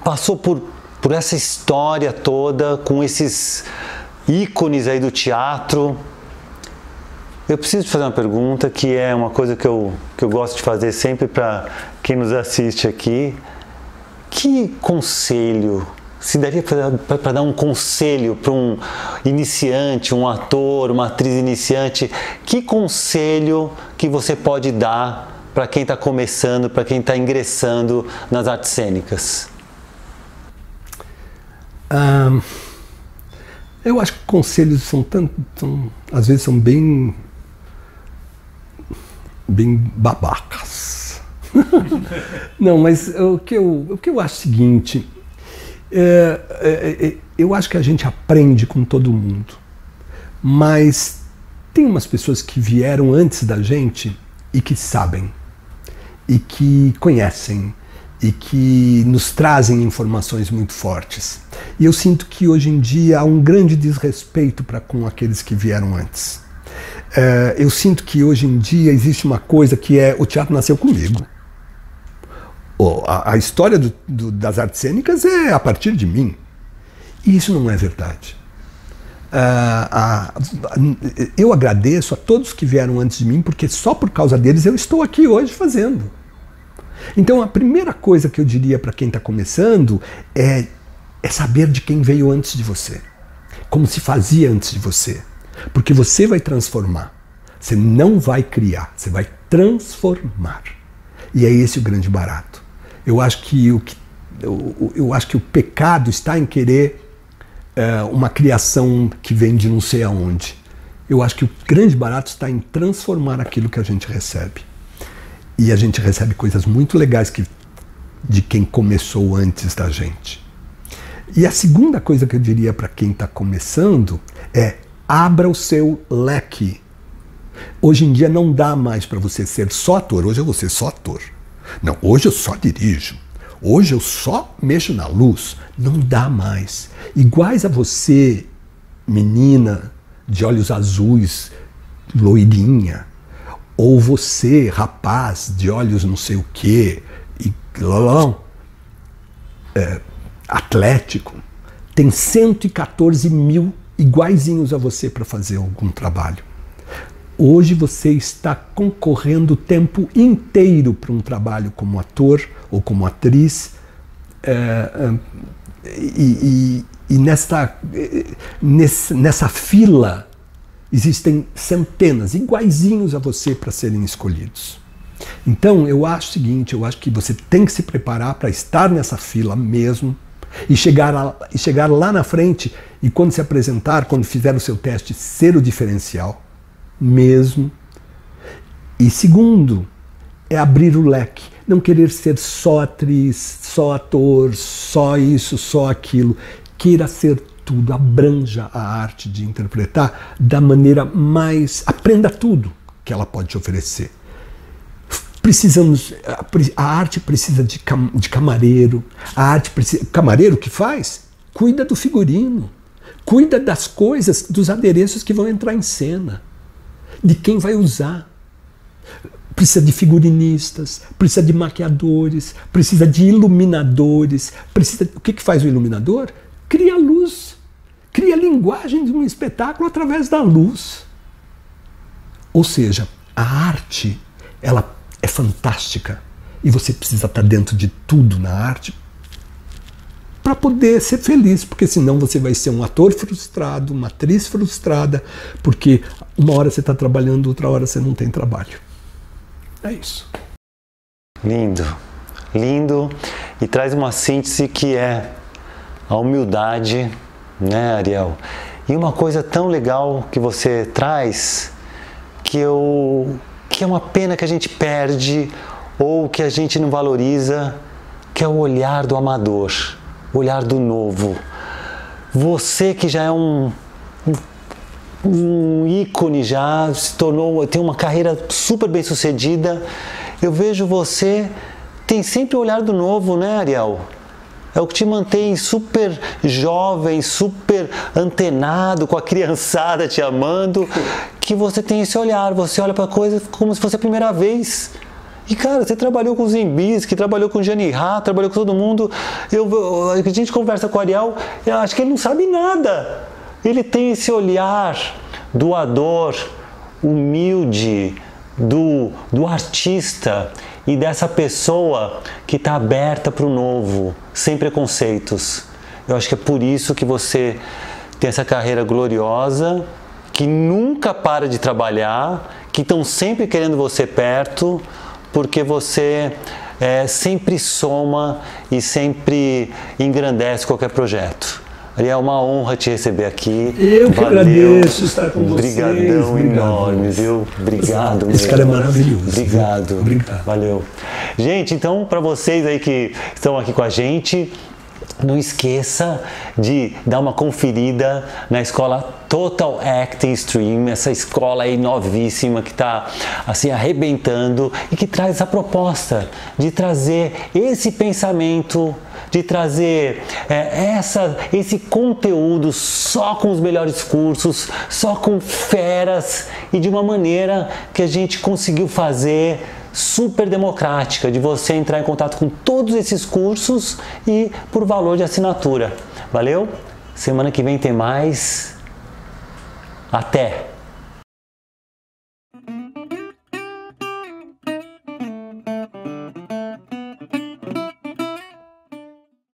A: passou por, por essa história toda, com esses ícones aí do teatro. Eu preciso fazer uma pergunta que é uma coisa que eu, que eu gosto de fazer sempre para quem nos assiste aqui. Que conselho se daria para dar um conselho para um iniciante, um ator, uma atriz iniciante, que conselho que você pode dar para quem está começando, para quem está ingressando nas artes cênicas?
B: Um, eu acho que conselhos são tanto, são, às vezes são bem, bem babacas. <laughs> Não, mas o que eu, o que eu acho é o seguinte é, é, é, eu acho que a gente aprende com todo mundo, mas tem umas pessoas que vieram antes da gente e que sabem, e que conhecem, e que nos trazem informações muito fortes. E eu sinto que hoje em dia há um grande desrespeito para com aqueles que vieram antes. É, eu sinto que hoje em dia existe uma coisa que é o teatro nasceu comigo a, a história do, do, das artes cênicas é a partir de mim. E isso não é verdade. Uh, eu agradeço a todos que vieram antes de mim, porque só por causa deles eu estou aqui hoje fazendo. Então a primeira coisa que eu diria para quem está começando é, é saber de quem veio antes de você. Como se fazia antes de você. Porque você vai transformar. Você não vai criar, você vai transformar. E é esse o grande barato. Eu acho que o, eu, eu acho que o pecado está em querer é, uma criação que vem de não sei aonde. Eu acho que o grande barato está em transformar aquilo que a gente recebe. E a gente recebe coisas muito legais que, de quem começou antes da gente. E a segunda coisa que eu diria para quem está começando é abra o seu leque. Hoje em dia não dá mais para você ser só ator, hoje eu vou ser só ator. Não, hoje eu só dirijo. Hoje eu só mexo na luz. Não dá mais. Iguais a você, menina de olhos azuis, loirinha, ou você, rapaz de olhos não sei o quê, e lalão, é, atlético, tem 114 mil iguaizinhos a você para fazer algum trabalho. Hoje você está concorrendo o tempo inteiro para um trabalho como ator ou como atriz. É, e, e, e nessa, nessa fila existem centenas, iguaizinhos a você para serem escolhidos. Então eu acho o seguinte, eu acho que você tem que se preparar para estar nessa fila mesmo e chegar, a, e chegar lá na frente e quando se apresentar, quando fizer o seu teste, ser o diferencial mesmo. E segundo, é abrir o leque, não querer ser só atriz, só ator, só isso, só aquilo. Queira ser tudo, abranja a arte de interpretar da maneira mais. aprenda tudo que ela pode te oferecer. Precisamos. A arte precisa de, cam, de camareiro. A arte precisa. Camareiro que faz? Cuida do figurino. Cuida das coisas, dos adereços que vão entrar em cena. De quem vai usar. Precisa de figurinistas, precisa de maquiadores, precisa de iluminadores. Precisa, o que, que faz o iluminador? Cria luz. Cria linguagem de um espetáculo através da luz. Ou seja, a arte, ela é fantástica e você precisa estar dentro de tudo na arte para poder ser feliz, porque senão você vai ser um ator frustrado, uma atriz frustrada, porque uma hora você está trabalhando, outra hora você não tem trabalho. É isso.
A: Lindo, lindo e traz uma síntese que é a humildade, né, Ariel? E uma coisa tão legal que você traz que eu que é uma pena que a gente perde ou que a gente não valoriza, que é o olhar do amador, olhar do novo. Você que já é um, um ícone já, se tornou, tem uma carreira super bem sucedida, eu vejo você tem sempre o olhar do novo, né, Ariel? É o que te mantém super jovem, super antenado, com a criançada te amando, que você tem esse olhar, você olha para a coisa como se fosse a primeira vez. E cara, você trabalhou com Zimbis, trabalhou com Gianni Rá, trabalhou com todo mundo. Eu, a gente conversa com o Ariel, eu acho que ele não sabe nada. Ele tem esse olhar doador, humilde, do, do artista e dessa pessoa que está aberta para o novo, sem preconceitos. Eu acho que é por isso que você tem essa carreira gloriosa, que nunca para de trabalhar, que estão sempre querendo você perto, porque você é, sempre soma e sempre engrandece qualquer projeto. É uma honra te receber aqui.
B: Eu que Valeu. agradeço estar com
A: vocês. Obrigadão enorme, viu? Obrigado.
B: Esse mesmo. cara é maravilhoso.
A: Obrigado. Obrigado. Valeu. Gente, então, para vocês aí que estão aqui com a gente, não esqueça de dar uma conferida na escola Total Acting Stream, essa escola aí novíssima que está assim arrebentando e que traz essa proposta de trazer esse pensamento de trazer é, essa, esse conteúdo só com os melhores cursos, só com feras e de uma maneira que a gente conseguiu fazer super democrática, de você entrar em contato com todos esses cursos e por valor de assinatura. Valeu? Semana que vem tem mais. Até!